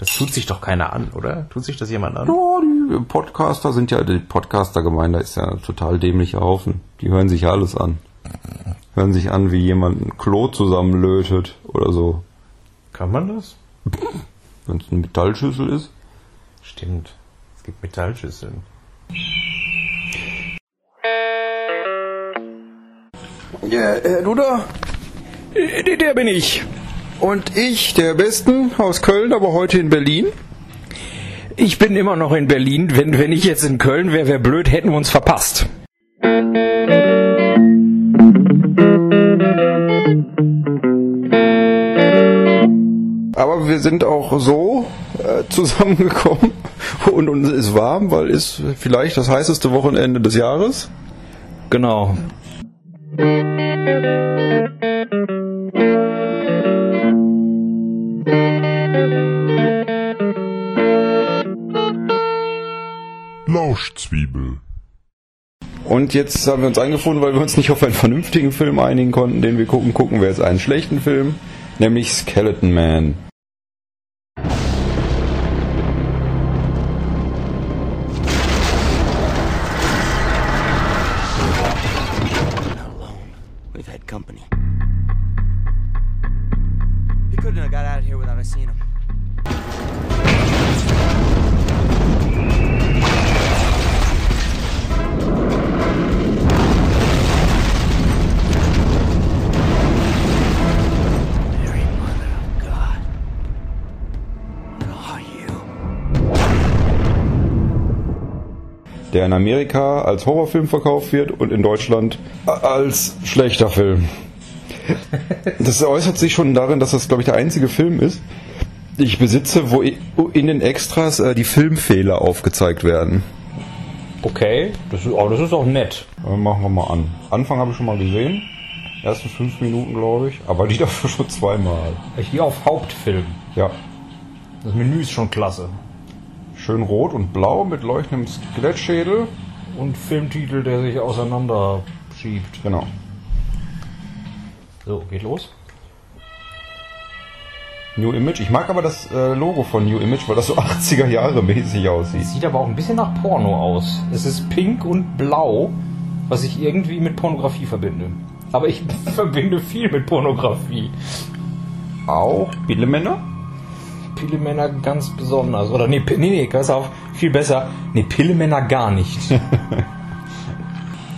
Das tut sich doch keiner an, oder? Tut sich das jemand an? Ja, die Podcaster sind ja, die Podcaster-Gemeinde ist ja ein total dämlicher Haufen. Die hören sich ja alles an. Hören sich an, wie jemand ein Klo zusammenlötet oder so. Kann man das? Wenn es eine Metallschüssel ist. Stimmt. Es gibt Metallschüsseln. Ja, äh, du da? Äh, Der bin ich. Und ich, der Besten aus Köln, aber heute in Berlin. Ich bin immer noch in Berlin. Wenn, wenn ich jetzt in Köln wäre, wäre blöd, hätten wir uns verpasst. Aber wir sind auch so äh, zusammengekommen und uns ist warm, weil ist vielleicht das heißeste Wochenende des Jahres. Genau. Lauschzwiebel. Und jetzt haben wir uns eingefunden, weil wir uns nicht auf einen vernünftigen Film einigen konnten, den wir gucken, gucken wir jetzt einen schlechten Film, nämlich Skeleton Man. Der in Amerika als Horrorfilm verkauft wird und in Deutschland als schlechter Film. Das äußert sich schon darin, dass das, glaube ich, der einzige Film ist, den ich besitze, wo in den Extras äh, die Filmfehler aufgezeigt werden. Okay, das ist, aber das ist auch nett. Äh, machen wir mal an. Anfang habe ich schon mal gesehen. Ersten fünf Minuten, glaube ich. Aber die dafür schon zweimal. Hier auf Hauptfilm. Ja. Das Menü ist schon klasse. Schön rot und blau mit leuchtendem Skelettschädel. Und Filmtitel, der sich auseinander schiebt. Genau. So, geht los. New Image. Ich mag aber das äh, Logo von New Image, weil das so 80er Jahre mäßig aussieht. Sieht aber auch ein bisschen nach Porno aus. Es ist pink und blau, was ich irgendwie mit Pornografie verbinde. Aber ich verbinde viel mit Pornografie. Auch Billemänner? Pillemänner ganz besonders. Oder nee, nee, nee, pass auf, viel besser. Nee, Pillemänner gar nicht.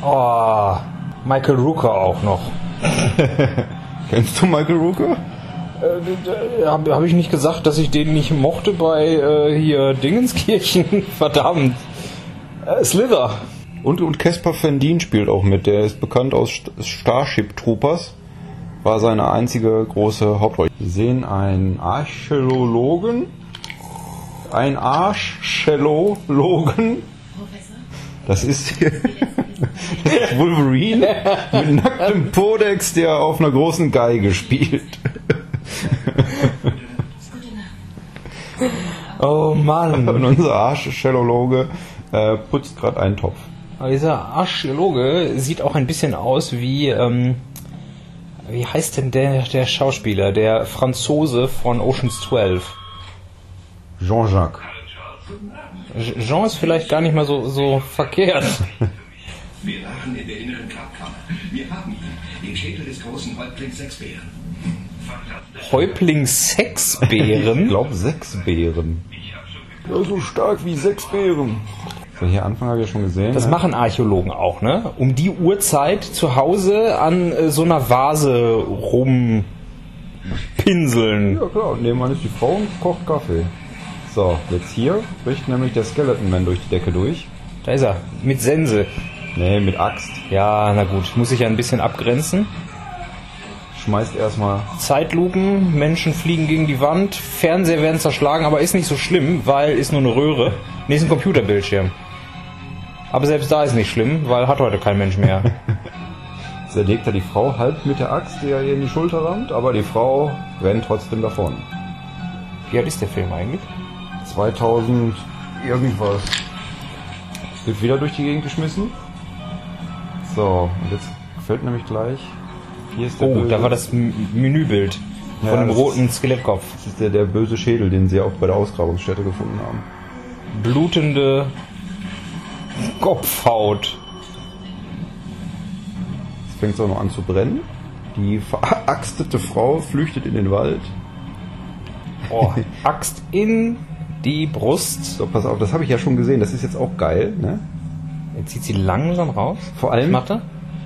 oh, Michael Rooker auch noch. Kennst du Michael Rooker? Äh, Habe hab ich nicht gesagt, dass ich den nicht mochte bei äh, hier Dingenskirchen? Verdammt. Äh, Slither. Und, und Caspar Van Dien spielt auch mit. Der ist bekannt aus St- Starship Troopers. War seine einzige große Hauptrolle. Wir sehen einen Archäologen. Ein Archäologen. Das ist hier das ist Wolverine mit nacktem Podex, der auf einer großen Geige spielt. Oh Mann. Und unser Archäologe äh, putzt gerade einen Topf. Aber dieser Archäologe sieht auch ein bisschen aus wie, ähm, wie heißt denn der, der Schauspieler, der Franzose von Oceans 12? Jean-Jacques. Jean ist vielleicht gar nicht mal so, so verkehrt. Wir waren in der inneren Grabkammer. Wir haben ihn, den Schädel des großen Häuptlings Sechsbären. Häuptling Ich Sexbären? glaube sechs Bären. Ja, so stark wie sechs Bären. So, hier Anfang habe ich ja schon gesehen. Das ne? machen Archäologen auch, ne? Um die Uhrzeit zu Hause an äh, so einer Vase rumpinseln. Ja klar, und nebenan ist die Frau und kocht Kaffee. So, jetzt hier bricht nämlich der Skeleton Man durch die Decke durch. Da ist er, mit Sense. Nee, mit Axt. Ja, na gut, muss ich ja ein bisschen abgrenzen. Schmeißt erstmal. Zeitlupen, Menschen fliegen gegen die Wand, Fernseher werden zerschlagen, aber ist nicht so schlimm, weil ist nur eine Röhre. Nee, ist ein Computerbildschirm. Aber selbst da ist nicht schlimm, weil hat heute kein Mensch mehr. Zerlegt er die Frau halb mit der Axt, die er ihr in die Schulter rammt, aber die Frau rennt trotzdem davon. Wie alt ist der Film eigentlich? 2000 irgendwas. Wird wieder durch die Gegend geschmissen. So, und jetzt fällt nämlich gleich. Hier ist der Oh, Böse. da war das Menübild. Von Ja, dem roten Skelettkopf. Das ist der, der böse Schädel, den sie auch bei der Ausgrabungsstätte gefunden haben. Blutende Kopfhaut. Jetzt fängt es auch noch an zu brennen. Die veraxtete Frau flüchtet in den Wald. Oh, Axt in die Brust. So, pass auf, das habe ich ja schon gesehen. Das ist jetzt auch geil, ne? Jetzt zieht sie langsam raus. Vor allem- Macht er?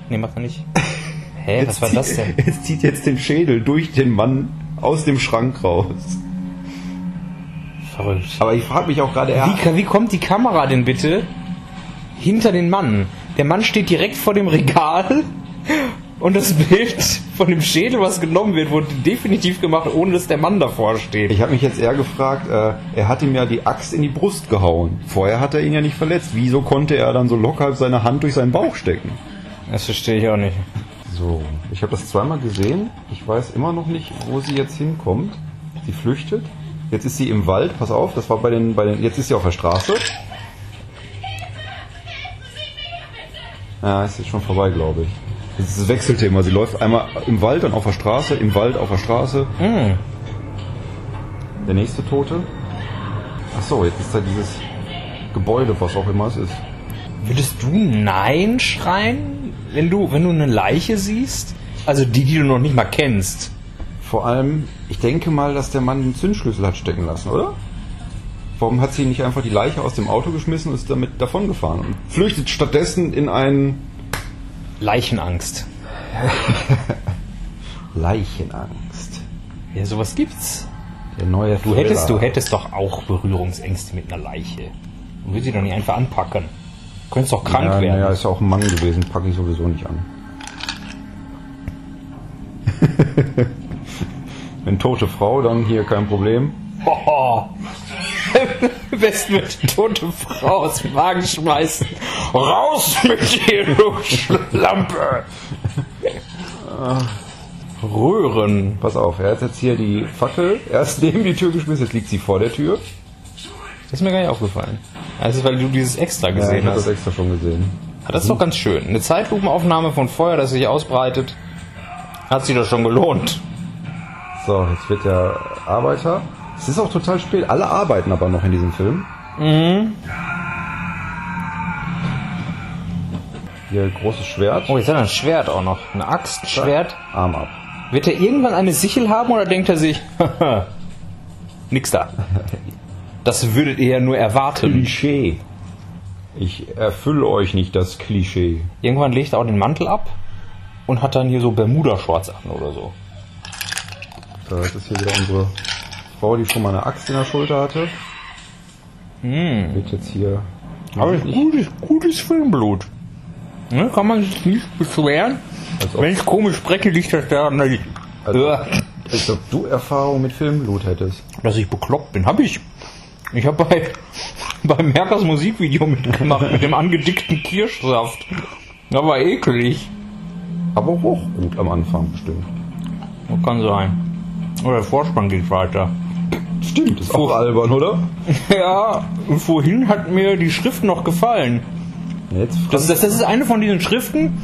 Nee, macht er nicht. Hä, was war zieht, das denn? Es zieht jetzt den Schädel durch den Mann aus dem Schrank raus. Verrückt. Aber ich frage mich auch gerade, Wie, er, wie kommt die Kamera denn bitte hinter den Mann? Der Mann steht direkt vor dem Regal und das Bild von dem Schädel, was genommen wird, wurde definitiv gemacht, ohne dass der Mann davor steht. ich habe mich jetzt eher gefragt, äh, er hat ihm ja die Axt in die Brust gehauen. Vorher hat er ihn ja nicht verletzt. Wieso konnte er dann so locker seine Hand durch seinen Bauch stecken? Das verstehe ich auch nicht. So, ich habe das zweimal gesehen. Ich weiß immer noch nicht, wo sie jetzt hinkommt. Sie flüchtet. Jetzt ist sie im Wald. Pass auf, das war bei den, bei den. Jetzt ist sie auf der Straße. Ja, ist jetzt schon vorbei, glaube ich. Es es wechselte immer. Sie läuft einmal im Wald, dann auf der Straße, im Wald, auf der Straße. Hm. Der nächste Tote. Ach so, jetzt ist da dieses Gebäude, was auch immer es ist. Würdest du Nein schreien, wenn du, wenn du eine Leiche siehst? Also die, die du noch nicht mal kennst. Vor allem, ich denke mal, dass der Mann den Zündschlüssel hat stecken lassen, oder? Warum hat sie nicht einfach die Leiche aus dem Auto geschmissen und ist damit davongefahren und flüchtet stattdessen in einen Leichenangst. Leichenangst? Ja, sowas gibt's. Der neue Du hättest, du hättest doch auch Berührungsängste mit einer Leiche. Du würdest sie doch nicht einfach anpacken. Du könntest doch krank ja, werden. Naja, ist ja auch ein Mann gewesen, packe ich sowieso nicht an. Wenn tote Frau, dann hier kein Problem. Am besten mit tote Frau aus dem Wagen schmeißen. Raus mit dir, du Schlampe! Röhren. Pass auf, er hat jetzt hier die Fackel erst neben die Tür geschmissen, jetzt liegt sie vor der Tür. Das ist mir gar nicht aufgefallen. Das ist, weil du dieses extra Ja, gesehen ich habe das hast. extra schon gesehen. Ja, das ist doch ganz schön. Eine Zeitlupenaufnahme von Feuer, das sich ausbreitet, hat sich das schon gelohnt. So, jetzt wird der Arbeiter. Es ist auch total spät. Alle arbeiten aber noch in diesem Film. Mhm. Hier großes Schwert. Oh, jetzt hat er ein Schwert auch noch. Eine Axt, ein Schwert. Arm ab. Wird er irgendwann eine Sichel haben oder denkt er sich, nix da? Das würdet ihr ja nur erwarten. Klischee. Ich erfülle euch nicht das Klischee. Irgendwann legt er auch den Mantel ab und hat dann hier so Bermuda-Shorts an oder so. Das ist hier wieder unsere Frau, die schon mal eine Axt in der Schulter hatte. Wird jetzt hier. Aber ist gutes, gutes Filmblut. Ne, kann man sich nicht beschweren. Wenn ich komisch spreche, liegt das daran, dass ich, Also- Als ob du Erfahrung mit Filmblut hättest. dass ich bekloppt bin. Hab ich. Ich habe bei, bei Merkers Musikvideo mitgemacht mit dem angedickten Kirschsaft. Das war eklig. Aber auch gut am Anfang bestimmt. Das kann sein. Oder der Vorspann geht weiter. Stimmt, ist auch albern, oder? Ja, und vorhin hat mir die Schrift noch gefallen. Jetzt Das, das, das ist eine von diesen Schriften,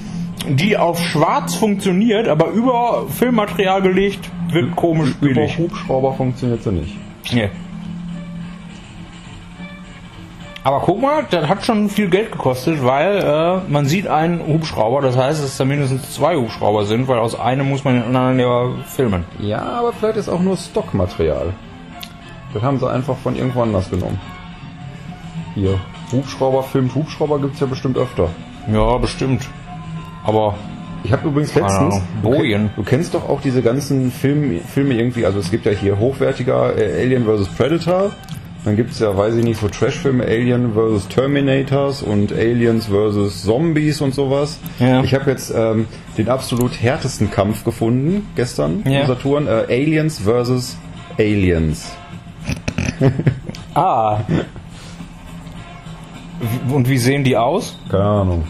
die auf schwarz funktioniert, aber über Filmmaterial gelegt wird komisch über billig. Hubschrauber funktioniert so nicht. Nee. Aber guck mal, das hat schon viel Geld gekostet, weil äh, man sieht einen Hubschrauber, das heißt, dass es da mindestens zwei Hubschrauber sind, weil aus einem muss man den anderen ja filmen. Ja, aber vielleicht ist auch nur Stockmaterial. Das haben sie einfach von irgendwo anders genommen. Hier, Hubschrauber filmt Hubschrauber gibt's ja bestimmt öfter. Ja, bestimmt. Aber Ich habe übrigens letztens. Du, Bojen. kenn, du kennst doch auch diese ganzen Film, Filme irgendwie. Also es gibt ja hier hochwertiger äh, Alien vs Predator. Dann gibt's ja, weiß ich nicht, so Trashfilme Alien vs Terminators und Aliens vs Zombies und sowas. Ja. Ich habe jetzt ähm, den absolut härtesten Kampf gefunden gestern Ja. im Saturn. Äh, Aliens vs Aliens. Ah. Und wie sehen die aus? Keine Ahnung.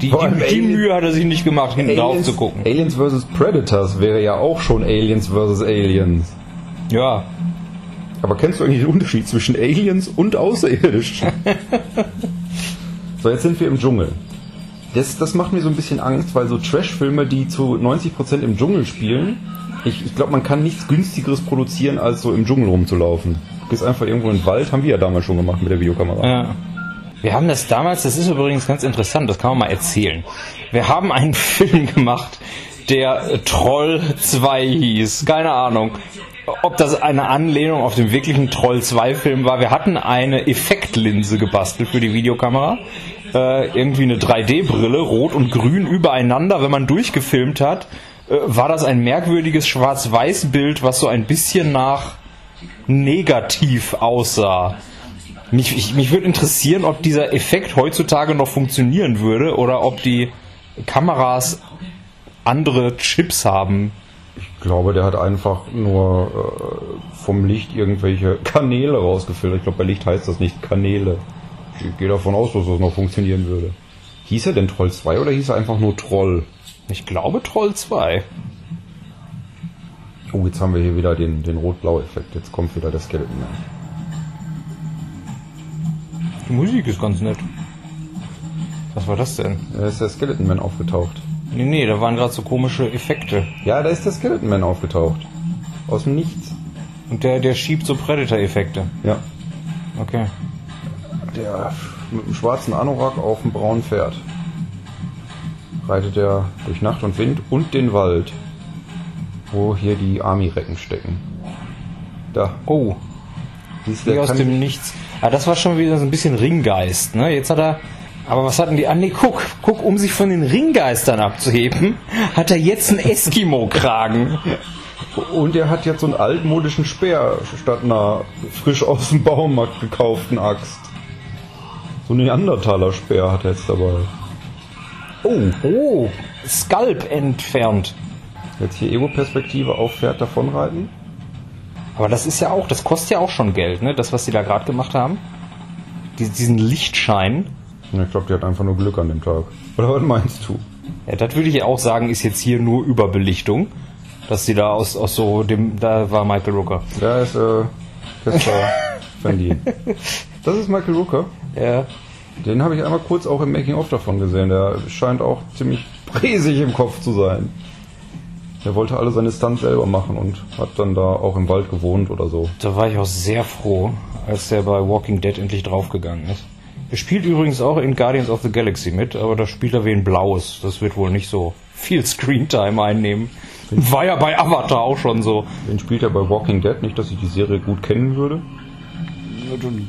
Die, die, die Mühe hat er sich nicht gemacht, hinten drauf zu gucken. Aliens vs Predators wäre ja auch schon Aliens vs Aliens. Ja. Aber kennst du eigentlich den Unterschied zwischen Aliens und Außerirdischen? so, jetzt sind wir im Dschungel. Das, das macht mir so ein bisschen Angst, weil so Trash-Filme, die zu 90% im Dschungel spielen, Ich, ich glaube, man kann nichts günstigeres produzieren, als so im Dschungel rumzulaufen. Du gehst einfach irgendwo in den Wald, haben wir ja damals schon gemacht mit der Videokamera. Ja. Wir haben das damals, das ist übrigens ganz interessant, das kann man mal erzählen. Wir haben einen Film gemacht, der Troll 2 hieß. Keine Ahnung, ob das eine Anlehnung auf den wirklichen Troll 2 Film war. Wir hatten eine Effektlinse gebastelt für die Videokamera. Äh, irgendwie eine 3D-Brille, rot und grün übereinander. Wenn man durchgefilmt hat, äh, war das ein merkwürdiges Schwarz-Weiß-Bild, was so ein bisschen nach negativ aussah. Mich, ich, mich würde interessieren, ob dieser Effekt heutzutage noch funktionieren würde oder ob die Kameras andere Chips haben. Ich glaube, der hat einfach nur äh, vom Licht irgendwelche Kanäle rausgefiltert. Ich glaube, bei Licht heißt das nicht Kanäle. Ich gehe davon aus, dass das noch funktionieren würde. Hieß er denn Troll 2 oder hieß er einfach nur Troll? Ich glaube Troll 2. Oh, jetzt haben wir hier wieder den, den Rot-Blau-Effekt. Jetzt kommt wieder der Skeleton. Die Musik ist ganz nett. Was war das denn? Da ist der Skeleton Man aufgetaucht. Nee, nee, da waren gerade so komische Effekte. Ja, da ist der Skeleton Man aufgetaucht. Aus dem Nichts. Und der, der schiebt so Predator-Effekte. Ja. Okay. Der mit einem schwarzen Anorak auf dem braunen Pferd. Reitet er durch Nacht und Wind und den Wald. Wo hier die Army-Recken stecken. Da. Oh, wie aus dem Nichts. Ah, das war schon wieder so ein bisschen Ringgeist, ne? Jetzt hat er. Aber was hatten die? Ah, nee, guck, guck, um sich von den Ringgeistern abzuheben, hat er jetzt einen Eskimo-Kragen. Und er hat jetzt so einen altmodischen Speer statt einer frisch aus dem Baumarkt gekauften Axt. So einen Neandertaler-Speer hat er jetzt dabei. Oh, oh, Skalp entfernt. Jetzt hier Ego-Perspektive auf Pferd davonreiten. Aber das ist ja auch, das kostet ja auch schon Geld, ne? Das, was sie da gerade gemacht haben. Dies- Diesen Lichtschein. Ich glaube, die hat einfach nur Glück an dem Tag. Oder was meinst du? Ja, das würde ich auch sagen, ist jetzt hier nur Überbelichtung. Dass sie da aus, aus so dem, da war Michael Rooker. Da ist äh, Casper Van Dien. Das ist Michael Rooker. Ja. Den habe ich einmal kurz auch im Making-of davon gesehen. Der scheint auch ziemlich präsig im Kopf zu sein. Der wollte alle seine Stunts selber machen und hat dann da auch im Wald gewohnt oder so. Da war ich auch sehr froh, als der bei Walking Dead endlich draufgegangen ist. Er spielt übrigens auch in Guardians of the Galaxy mit, aber da spielt er wie ein Blaues. Das wird wohl nicht so viel Screentime einnehmen. War ja bei Avatar auch schon so. Den spielt er bei Walking Dead. Nicht, dass ich die Serie gut kennen würde.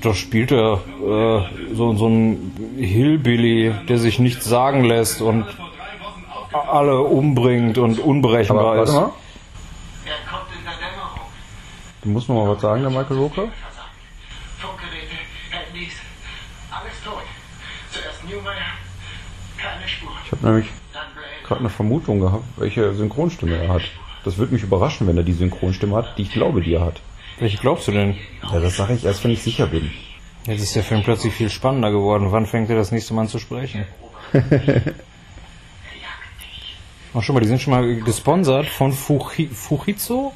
Da spielt er äh, so, so ein Hillbilly, der sich nichts sagen lässt und alle umbringt und unberechenbar Aber warte ist. mal. Er kommt in der Dämmerung. Du musst noch mal was sagen, der Michael Rooker. Funkgeräte, Handys, alles tot. Zuerst Newmeyer, keine Spur. Ich habe nämlich gerade eine Vermutung gehabt, welche Synchronstimme er hat. Das würde mich überraschen, wenn er die Synchronstimme hat, die ich glaube, die er hat. Welche glaubst du denn? Ja, das sage ich erst, wenn ich sicher bin. Jetzt ist der Film plötzlich viel spannender geworden. Wann fängt er das nächste Mal an zu sprechen? Ach schon mal, die sind schon mal gesponsert von Fuji, Fujitsu?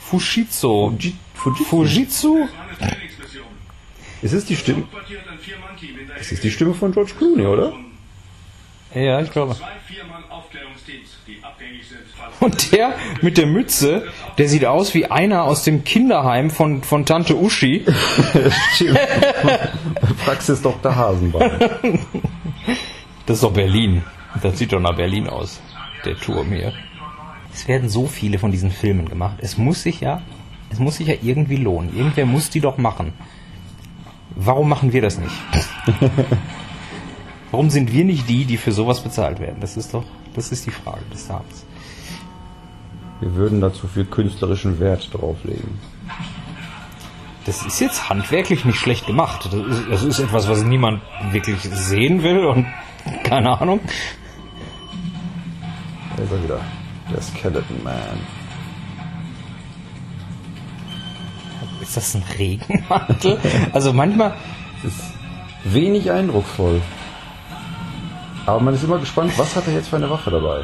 Fujitsu. Fuji- Fujitsu? Fujitsu? Es ist die Stimme. Es ist die Stimme von George Clooney, oder? Ja, ich glaube. Und der mit der Mütze, der sieht aus wie einer aus dem Kinderheim von, von Tante Uschi. Praxis Dr. Hasenbein. Das ist doch Berlin. Das sieht doch nach Berlin aus. Der Turm hier. Es werden so viele von diesen Filmen gemacht. Es muss sich ja, es muss sich ja irgendwie lohnen. Irgendwer muss die doch machen. Warum machen wir das nicht? Warum sind wir nicht die, die für sowas bezahlt werden? Das ist doch, das ist die Frage des Tages. Wir würden da zu viel künstlerischen Wert drauflegen. Das ist jetzt handwerklich nicht schlecht gemacht. Das ist, das ist etwas, was niemand wirklich sehen will und keine Ahnung. Da ist er wieder. Der Skeleton Man. Ist das ein Regenmantel? Also manchmal, Es ist wenig eindrucksvoll. Aber man ist immer gespannt, was hat er jetzt für eine Waffe dabei?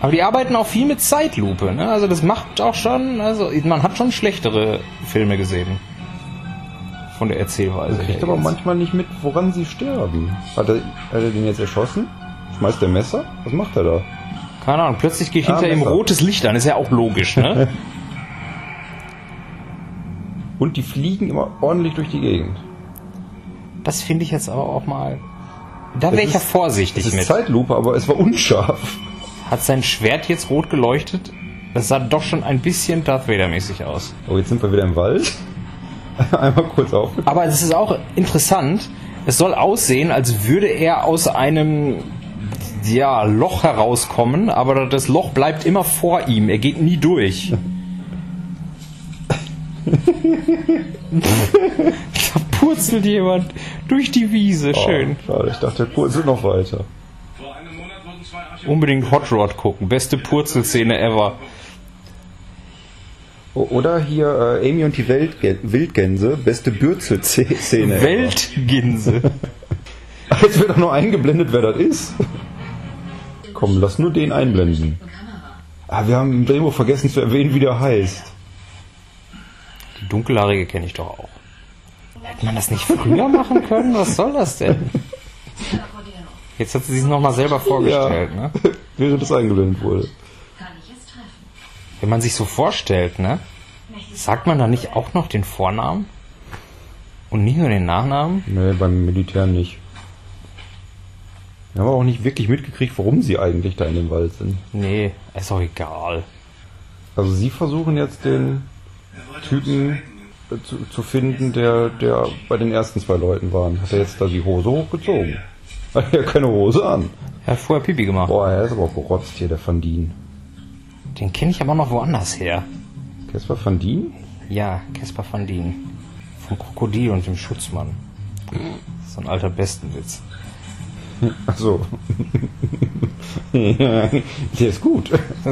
aber die arbeiten auch viel mit Zeitlupe. Ne? Also das macht auch schon, also man hat schon schlechtere Filme gesehen. Von der Erzählweise. Er her kriegt aber jetzt. manchmal nicht mit, woran sie sterben. Hat er, hat er den jetzt erschossen? Schmeißt der Messer? Was macht er da? Keine Ahnung, plötzlich geht Ah, hinter ihm Messer. rotes Licht an, ist ja auch logisch, ne? Und die fliegen immer ordentlich durch die Gegend. Das finde ich jetzt aber auch mal. Da wäre ich ja vorsichtig Es ist mit. Zeitlupe, aber es war unscharf. Hat sein Schwert jetzt rot geleuchtet? Das sah doch schon ein bisschen Darth Vader-mäßig aus. Oh, jetzt sind wir wieder im Wald. Einmal kurz auf. Aber es ist auch interessant. Es soll aussehen, als würde er aus einem ja, Loch herauskommen, aber das Loch bleibt immer vor ihm. Er geht nie durch. purzelt jemand durch die Wiese. Schön. Oh, schade, ich dachte, der ist noch weiter. Vor einem Monat wurden zwei Archäologen Unbedingt Hot Rod gucken. Beste Purzelszene ever. Oder hier äh, Amy und die Weltgä Wildgänse, beste Bürzel-Szene. ever. Weltginse. Jetzt wird doch nur eingeblendet, wer das ist. Komm, lass nur den einblenden. Ah, wir haben im Drehbuch vergessen zu erwähnen, wie der heißt. Die Dunkelhaarige kenne ich doch auch. Hätte man das nicht früher machen können? Was soll das denn? Jetzt hat sie sich nochmal selber vorgestellt, ne? Während es eingeblendet wurde. Kann ich es treffen? Wenn man sich so vorstellt, ne? Sagt man da nicht auch noch den Vornamen? Und nicht nur den Nachnamen? Nee, beim Militär nicht. Wir haben auch nicht wirklich mitgekriegt, warum sie eigentlich da in dem Wald sind. Nee, ist doch egal. Also sie versuchen jetzt den Typen zu, zu finden, der, der bei den ersten zwei Leuten war. Hat er jetzt da die Hose hochgezogen? Hat er keine Hose an? Er hat vorher Pipi gemacht. Boah, er ist aber auch gerotzt hier, der Van Dien. Den kenne ich aber noch woanders her. Kesper Van Dien? Ja, Caspar van Dien. Vom Krokodil und dem Schutzmann. So ein alter Bestenwitz. Achso. der ist gut.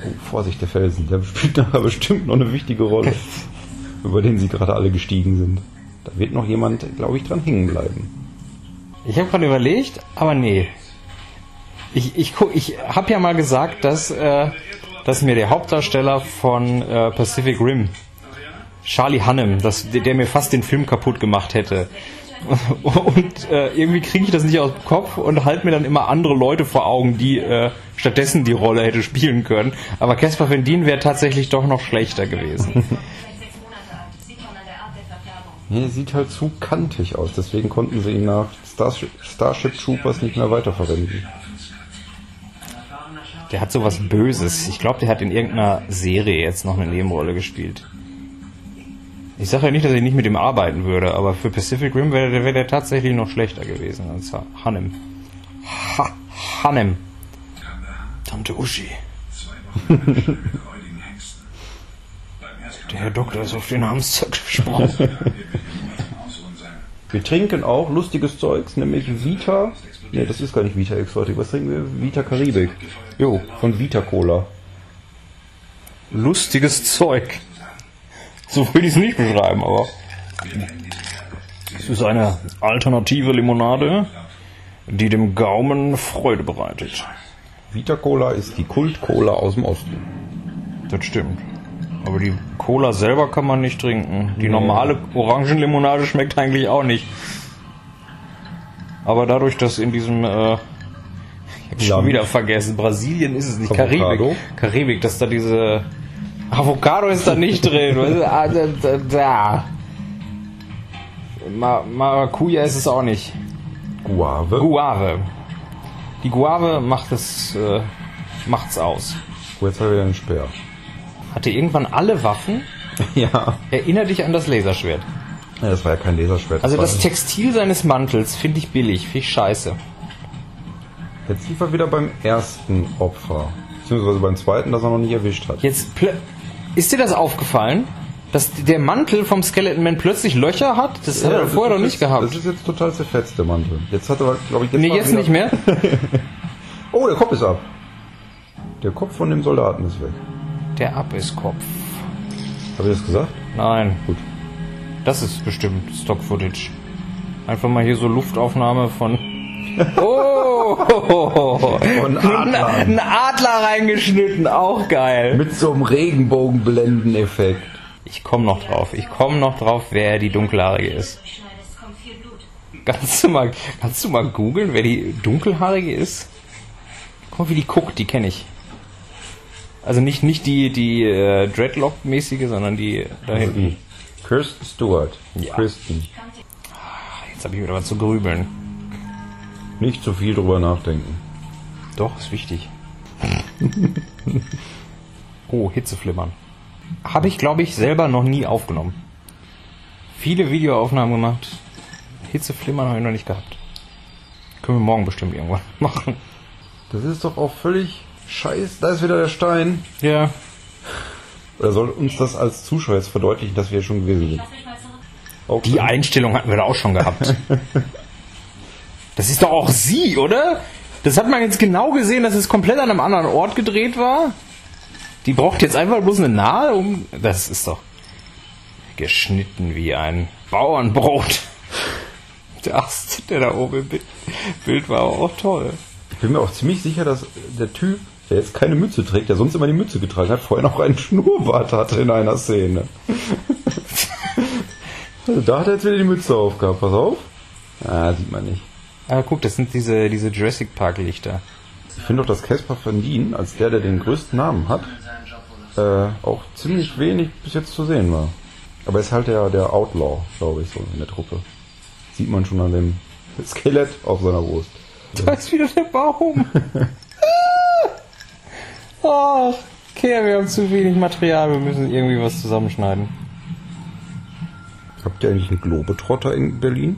Oh, Vorsicht, der Felsen. Der spielt nachher bestimmt noch eine wichtige Rolle. über den sie gerade alle gestiegen sind. Da wird noch jemand, glaube ich, dran hängen bleiben. Ich habe gerade überlegt, aber nee. Ich, ich, guck- ich habe ja mal gesagt, dass, äh, dass mir der Hauptdarsteller von äh, Pacific Rim, Charlie Hannem, dass, der, der mir fast den Film kaputt gemacht hätte. Und äh, irgendwie kriege ich das nicht aus dem Kopf und halte mir dann immer andere Leute vor Augen, die äh, stattdessen die Rolle hätte spielen können. Aber Caspar Van Dien wäre tatsächlich doch noch schlechter gewesen. Seit sechs Monate alt. Sieht man an der Art der Verfärbung. Nee, er sieht halt zu kantig aus, deswegen konnten sie ihn nach Starship, Starship Troopers nicht mehr weiterverwenden. Der hat sowas Böses. Ich glaube, der hat in irgendeiner Serie jetzt noch eine Nebenrolle gespielt. Ich sage ja nicht, dass ich nicht mit ihm arbeiten würde, aber für Pacific Rim wäre der, wär der tatsächlich noch schlechter gewesen als Hanem. Ha, Hanem. Tante Uschi. Der Herr Doktor ist auf den Hamster gesprungen. Wir trinken auch lustiges Zeugs, nämlich Vita. Nee, das ist gar nicht Vita Exotic. Was trinken wir? Vita Karibik. Jo, von Vita Cola. Lustiges Zeug. So würde ich es nicht beschreiben, aber. Es ist eine alternative Limonade, die dem Gaumen Freude bereitet. Vita Cola ist die Kult-Cola aus dem Osten. Das stimmt. Aber die Cola selber kann man nicht trinken. Die normale Orangenlimonade schmeckt eigentlich auch nicht. Aber dadurch, dass in diesem, äh, ich schon wieder vergessen, Brasilien ist es nicht, Avocado? Karibik. Karibik, dass da diese Avocado ist da nicht drin. Ah, da, da, da. Ma Maracuja ist es auch nicht. Guave. Guave. Die Guave macht es, äh, macht's aus. Jetzt haben wir wieder einen Speer. Hatte irgendwann alle Waffen. ja. Erinner dich an das Laserschwert. ja. Das war ja kein Laserschwert. Also das Textil seines Mantels finde ich billig, finde ich scheiße. Jetzt sind wir wieder beim ersten Opfer. Beziehungsweise beim zweiten, das er noch nicht erwischt hat. Jetzt plö- ist dir das aufgefallen, dass der Mantel vom Skeleton Man plötzlich Löcher hat? Das hat Ja, er das vorher ist noch nicht jetzt- gehabt. Das ist jetzt total zerfetzt, der Mantel. Jetzt hat er, glaube ich, nee, war jetzt nicht mehr. Oh, der Kopf ist ab. Der Kopf von dem Soldaten ist weg. Der Abisskopf. Habe ich das gesagt? Nein, Gut. das ist bestimmt Stock-Footage. Einfach mal hier so Luftaufnahme von. Oh! Von Adlern. Ein Adler reingeschnitten, auch geil. Mit so einem Regenbogenblendeneffekt. Ich komme noch drauf. Ich komme noch drauf, wer die Dunkelhaarige ist. Kannst du mal, kannst du mal googeln, wer die dunkelhaarige ist? Guck mal, wie die guckt, die kenne ich. Also nicht, nicht die, die äh, Dreadlock-mäßige, sondern die da Also hinten. Kirsten Stewart. Ja. Kristen. Jetzt habe ich wieder was zu grübeln. Nicht zu viel drüber nachdenken. Doch, ist wichtig. oh, Hitzeflimmern. Habe ich, glaube ich, selber noch nie aufgenommen. Viele Videoaufnahmen gemacht. Hitzeflimmern habe ich noch nicht gehabt. Können wir morgen bestimmt irgendwann machen. Das ist doch auch völlig scheiß. Da ist wieder der Stein. Ja. Oder soll uns das als Zuschauer jetzt verdeutlichen, dass wir schon gewesen sind? Auch Die Einstellung hatten wir da auch schon gehabt. Das ist doch auch sie, oder? Das hat man jetzt genau gesehen, dass es komplett an einem anderen Ort gedreht war. Die braucht jetzt einfach bloß eine Nahe, um. Das ist doch geschnitten wie ein Bauernbrot. Der Ast, der da oben im Bi- Bild war auch toll. Ich bin mir auch ziemlich sicher, dass der Typ, der jetzt keine Mütze trägt, der sonst immer die Mütze getragen hat, vorher noch einen Schnurrbart hatte in einer Szene. also da hat er jetzt wieder die Mütze aufgehabt. Pass auf. Ah, sieht man nicht. Ah, guck, das sind diese, diese Jurassic Park Lichter. Ich finde doch, dass Caspar Van Dien, als der, der den größten Namen hat, äh, auch ziemlich wenig bis jetzt zu sehen war. Aber er ist halt der, der Outlaw, glaube ich, so in der Truppe. Sieht man schon an dem Skelett auf seiner Brust. Da ist wieder der Baum. Ach, okay, wir haben zu wenig Material, wir müssen irgendwie was zusammenschneiden. Habt ihr eigentlich einen Globetrotter in Berlin?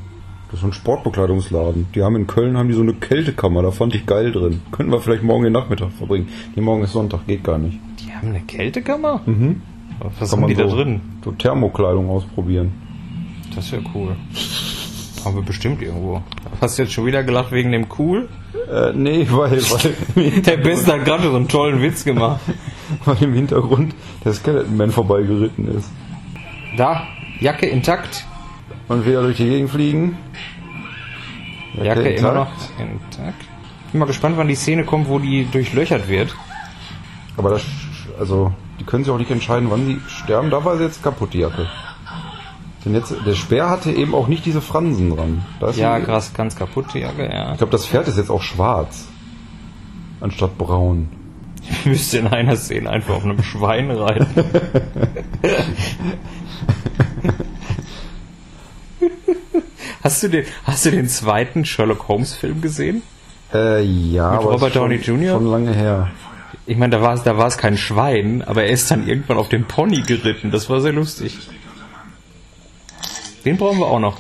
Das ist ein Sportbekleidungsladen. Die haben in Köln haben die so eine Kältekammer, da fand ich geil drin. Könnten wir vielleicht morgen den Nachmittag verbringen. Nee, morgen ist Sonntag, geht gar nicht. Die haben eine Kältekammer? Mhm. Was Kann haben die so, da drin? So Thermokleidung ausprobieren. Das wäre cool. Haben wir bestimmt irgendwo. Hast du jetzt schon wieder gelacht wegen dem Cool? Äh, nee, weil, weil, Der Beste hat gerade so einen tollen Witz gemacht. weil im Hintergrund der Skeleton Man vorbeigeritten ist. Da, Jacke intakt. Und wieder durch die Gegend fliegen. Jacke immer noch intakt. intakt. Bin mal gespannt, wann die Szene kommt, wo die durchlöchert wird. Aber das, also, die können sich auch nicht entscheiden, wann sie sterben. Da war sie jetzt kaputt, die Jacke. Denn jetzt, der Speer hatte eben auch nicht diese Fransen dran. Ja, krass, ganz kaputt, die Jacke, ja. Ich glaube, das Pferd ist jetzt auch schwarz. Anstatt braun. Ich müsste in einer Szene einfach auf einem Schwein reiten. hast, du den, hast du den zweiten Sherlock Holmes Film gesehen? Äh, ja, Mit aber Robert ist schon, Downey Jr.? schon lange her. Ich meine, da war es da war es kein Schwein, aber er ist dann irgendwann auf dem Pony geritten. Das war sehr lustig. Den brauchen wir auch noch.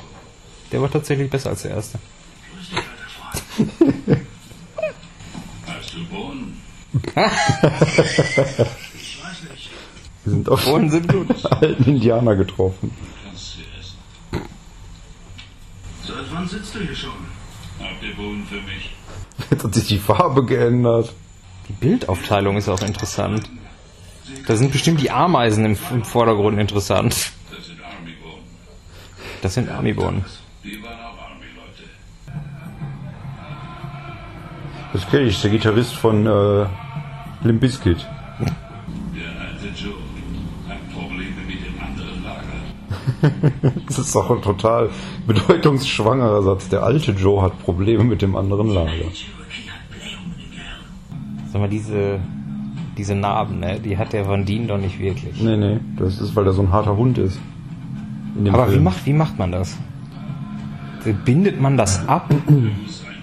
Der war tatsächlich besser als der erste. Hast du Bohnen? Wir sind auf Bohnen sind gut. alten Indianer getroffen. Kannst du essen. Seit wann sitzt du hier schon? Habt ihr Bohnen für mich? Jetzt hat sich die Farbe geändert. Die Bildaufteilung ist auch interessant. Da sind bestimmt die Ameisen im, im Vordergrund interessant. Das sind Army-Bohnen. Das sind Army-Bohnen. Die waren auch Army-Leute. Das kenne ich, der Gitarrist von äh, Limp Bizkit. Der alte Joe Probleme mit dem anderen Lager. Das ist doch ein total bedeutungsschwangerer Satz. Der alte Joe hat Probleme mit dem anderen Lager. Sag mal, diese, diese Narben, ne, die hat der Van Dien doch nicht wirklich. Nee, nee, das ist, weil er so ein harter Hund ist. In dem Aber wie macht, wie macht man das? Bindet man das ab?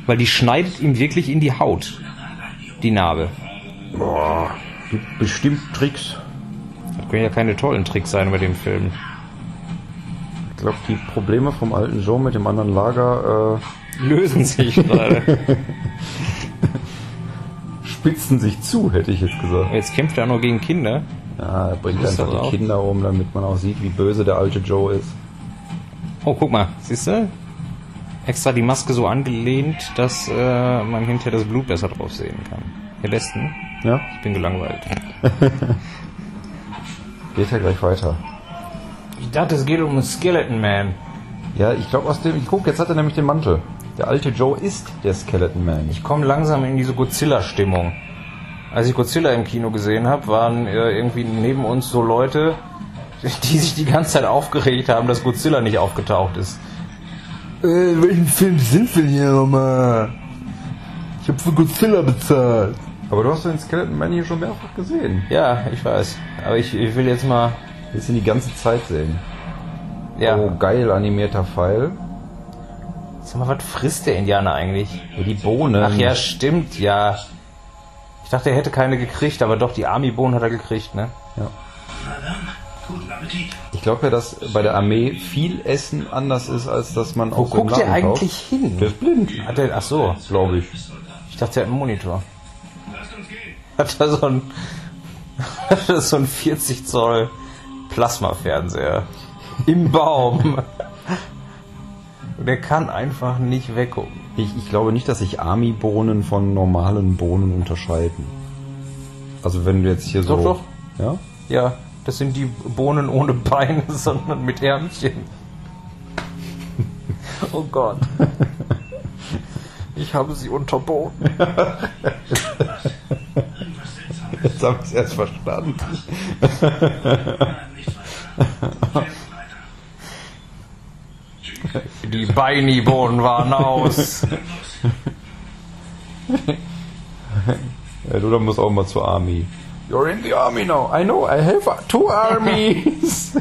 Weil die schneidet ihm wirklich in die Haut. Die Narbe. Boah, gibt bestimmt Tricks. Können ja keine tollen Tricks sein bei dem Film. Ich glaube, die Probleme vom alten Joe mit dem anderen Lager Lösen sich gerade. äh, spitzen sich zu, hätte ich jetzt gesagt. Jetzt kämpft er nur gegen Kinder. Ja, er bringt einfach die auch? Kinder um, damit man auch sieht, wie böse der alte Joe ist. Oh, guck mal, siehst du? Extra die Maske so angelehnt, dass äh, man hinterher das Blut besser drauf sehen kann. Herr Besten, Ja, ich bin gelangweilt. geht ja gleich weiter. Ich dachte, es geht um einen Skeleton Man. Ja, ich glaube aus dem, ich guck, jetzt hat er nämlich den Mantel. Der alte Joe ist der Skeleton Man. Ich komme langsam in diese Godzilla-Stimmung. Als ich Godzilla im Kino gesehen habe, waren äh, irgendwie neben uns so Leute, die sich die ganze Zeit aufgeregt haben, dass Godzilla nicht aufgetaucht ist. Äh, welchen Film sind wir hier nochmal? Ich habe für Godzilla bezahlt. Aber du hast den Skeleton Man hier schon mehrfach gesehen. Ja, ich weiß. Aber ich, ich will jetzt mal. Willst du die ganze Zeit sehen? Ja. Oh, geil animierter Pfeil. Sag mal, was frisst der Indianer eigentlich? Die Bohnen. Ach ja, stimmt, ja. Ich dachte, er hätte keine gekriegt, aber doch, die Army-Bohnen hat er gekriegt, ne? Ja. Ich glaube ja, dass bei der Armee viel Essen anders ist, als dass man Wo aus dem guckt der Laden kauft. eigentlich hin? Der ist blind, Hat er, ach so, glaube ich. ich dachte, er hat einen Monitor. Hat er so ein, hat er so ein 40 Zoll Plasmafernseher im Baum. Und er kann einfach nicht weggucken. Ich, ich glaube nicht, dass sich Army-Bohnen von normalen Bohnen unterscheiden. Also wenn du jetzt hier so... Doch, doch. Ja? Ja, das sind die Bohnen ohne Beine, sondern mit Ärmchen. Oh Gott. Ich habe sie unterboten. Jetzt habe ich es erst verstanden. Die Beini-Bohnen waren aus. Ja, du, dann musst auch mal zur Army. You're in the army now. I know, I have two armies.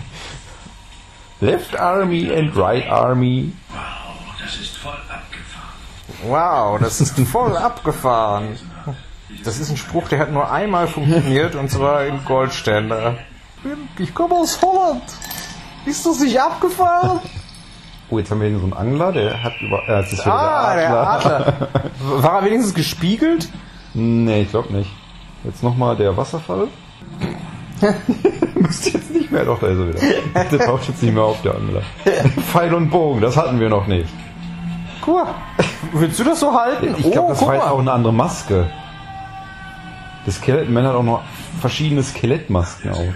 Left army and right army. Wow, das ist voll abgefahren. Wow, das ist voll abgefahren. Das ist ein Spruch, der hat nur einmal funktioniert und zwar im Goldständer. Ich komme aus Holland. Ist das nicht abgefahren? Oh, jetzt haben wir hier so einen Angler, der hat über... Äh, jetzt ist Ah, der Adler. War er wenigstens gespiegelt? Nee, ich glaube nicht. Jetzt nochmal der Wasserfall. Müsste jetzt nicht mehr, doch, da ist er wieder. Der taucht jetzt nicht mehr auf, der Angler. Pfeil und Bogen, das hatten wir noch nicht. Mal. Willst du das so halten? Ich glaube, das guck war jetzt auch eine andere Maske. Das Skelettman hat auch noch verschiedene Skelettmasken auf.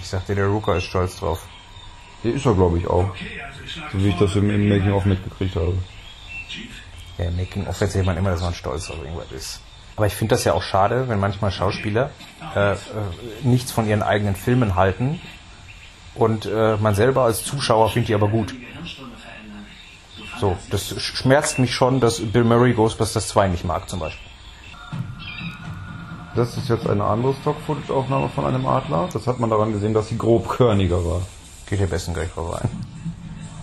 Ich sagte, der Ruka ist stolz drauf. Der ist er, glaube ich, auch. Also So wie ich das im, im Making-of mitgekriegt habe. Ja, Making of erzählt man immer, dass man stolz auf irgendwas ist. Aber ich finde das ja auch schade, wenn manchmal Schauspieler äh, äh, nichts von ihren eigenen Filmen halten und äh, man selber als Zuschauer findet die aber gut. So, das sch- schmerzt mich schon, dass Bill Murray Ghostbusters 2 nicht mag zum Beispiel. Das ist jetzt eine andere Stock-Footage-Aufnahme von einem Adler. Das hat man daran gesehen, dass sie grobkörniger war. Geht hier besten gleich vorbei.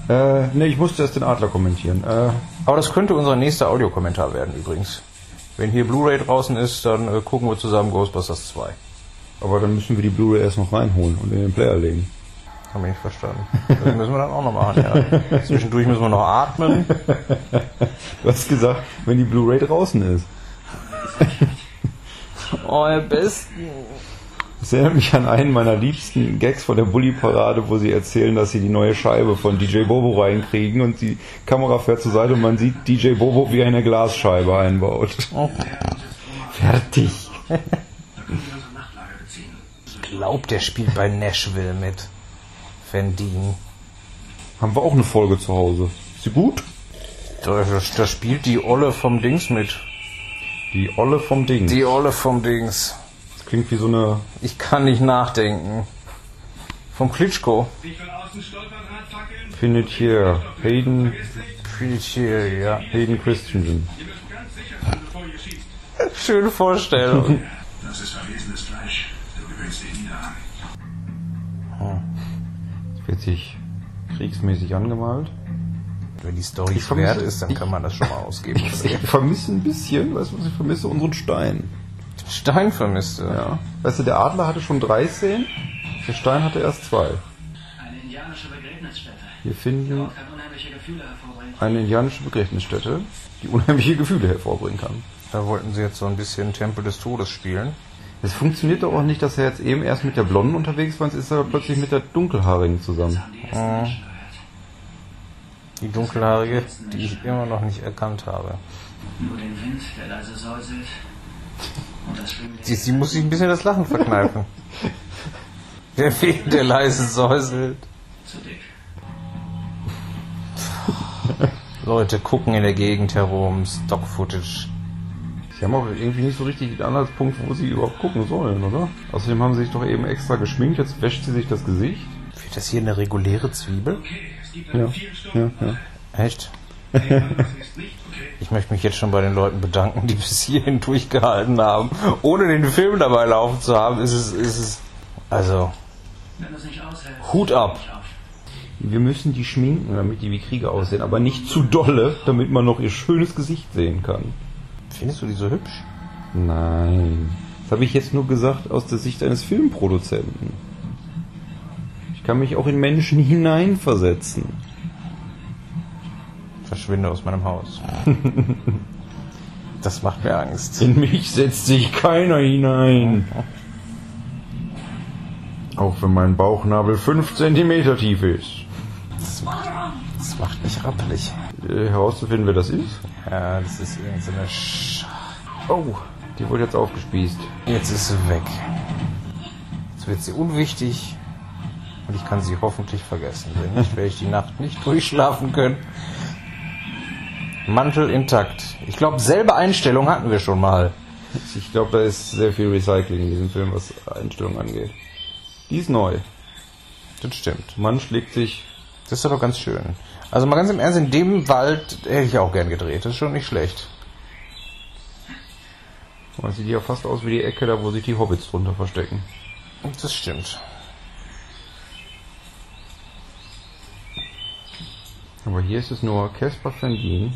Äh, nee, ich musste erst den Adler kommentieren. Äh, Aber das könnte unser nächster Audiokommentar werden übrigens. Wenn hier Blu-ray draußen ist, dann äh, gucken wir zusammen Ghostbusters 2. aber dann müssen wir die Blu-ray erst noch reinholen und in den Player legen. Haben wir nicht verstanden. Das müssen wir dann auch noch machen, ja. Zwischendurch müssen wir noch atmen. Du hast gesagt, wenn die Blu-ray draußen ist. Oh, ihr Besten. Das erinnert mich an einen meiner liebsten Gags von der Bully-Parade, wo sie erzählen, dass sie die neue Scheibe von DJ Bobo reinkriegen und die Kamera fährt zur Seite und man sieht DJ Bobo, wie er eine Glasscheibe einbaut. Fertig. Nachtlager beziehen. Ich glaub, der spielt bei Nashville mit. Van Dien. Haben wir auch eine Folge zu Hause. Ist sie gut? Da, da spielt die Olle vom Dings mit. Die Olle vom Ding. Die Olle vom Dings. Das klingt wie so eine... Ich kann nicht nachdenken. Vom Klitschko. Findet hier Hayden, Klitschko, ja. Hayden Christensen. Schöne Vorstellung. Das ist verwesenes Fleisch. Du gewöhnst dich nie daran. Wird sich kriegsmäßig angemalt. Wenn die Story Ich vermisse- wert ist, dann kann man das schon mal ausgeben. Ich vermisse ein bisschen, weißt du, was ich vermisse? Unseren Stein. Stein vermisste. Ja. Weißt du, der Adler hatte schon drei Szenen, der Stein hatte erst zwei. Eine indianische Begräbnisstätte. Wir finden eine indianische Begräbnisstätte, die unheimliche Gefühle hervorbringen kann. Da wollten sie jetzt so ein bisschen Tempel des Todes spielen. Es funktioniert doch auch nicht, dass er jetzt eben erst mit der Blonden unterwegs war, jetzt ist er plötzlich mit der Dunkelhaarigen zusammen. Die dunkelhaarige, die ich immer noch nicht erkannt habe. Nur den Wind, der leise säuselt. Und das Sie, sie muss sich ein bisschen das Lachen verkneifen. Der Wind, der leise säuselt. zu dick. Leute gucken in der Gegend herum, Stock-Footage. Sie haben auch irgendwie nicht so richtig den Anhaltspunkt, wo sie überhaupt gucken sollen, oder? Außerdem haben sie sich doch eben extra geschminkt, jetzt wäscht sie sich das Gesicht. Wird das hier eine reguläre Zwiebel? Ja, ja, ja. Echt? Ich möchte mich jetzt schon bei den Leuten bedanken, die bis hierhin durchgehalten haben. Ohne den Film dabei laufen zu haben, ist es, ist es, also, Hut ab. Wir müssen die schminken, damit die wie Krieger aussehen, aber nicht zu dolle, damit man noch ihr schönes Gesicht sehen kann. Findest du die so hübsch? Nein. Das habe ich jetzt nur gesagt aus der Sicht eines Filmproduzenten. Ich kann mich auch in Menschen hineinversetzen. Verschwinde aus meinem Haus. Das macht mir Angst. In mich setzt sich keiner hinein. Auch wenn mein Bauchnabel 5 cm tief ist. Das macht, das macht mich rappelig. Äh, herauszufinden, wer das ist? Ja, das ist irgendeine Sch... Oh, die wurde jetzt aufgespießt. Jetzt ist sie weg. Jetzt wird sie unwichtig und ich kann sie hoffentlich vergessen. Wenn nicht, werde ich die Nacht nicht durchschlafen können. Mantel intakt. Ich glaube, selbe Einstellung hatten wir schon mal. Ich glaube, da ist sehr viel Recycling in diesem Film, was Einstellungen angeht. Die ist neu. Das stimmt. Mann schlägt sich. Das ist doch ganz schön. Also mal ganz im Ernst, in dem Wald hätte ich auch gern gedreht. Das ist schon nicht schlecht. Man sieht ja fast aus wie die Ecke, da wo sich die Hobbits drunter verstecken. Das stimmt. Aber hier ist es nur Caspar Van Dien,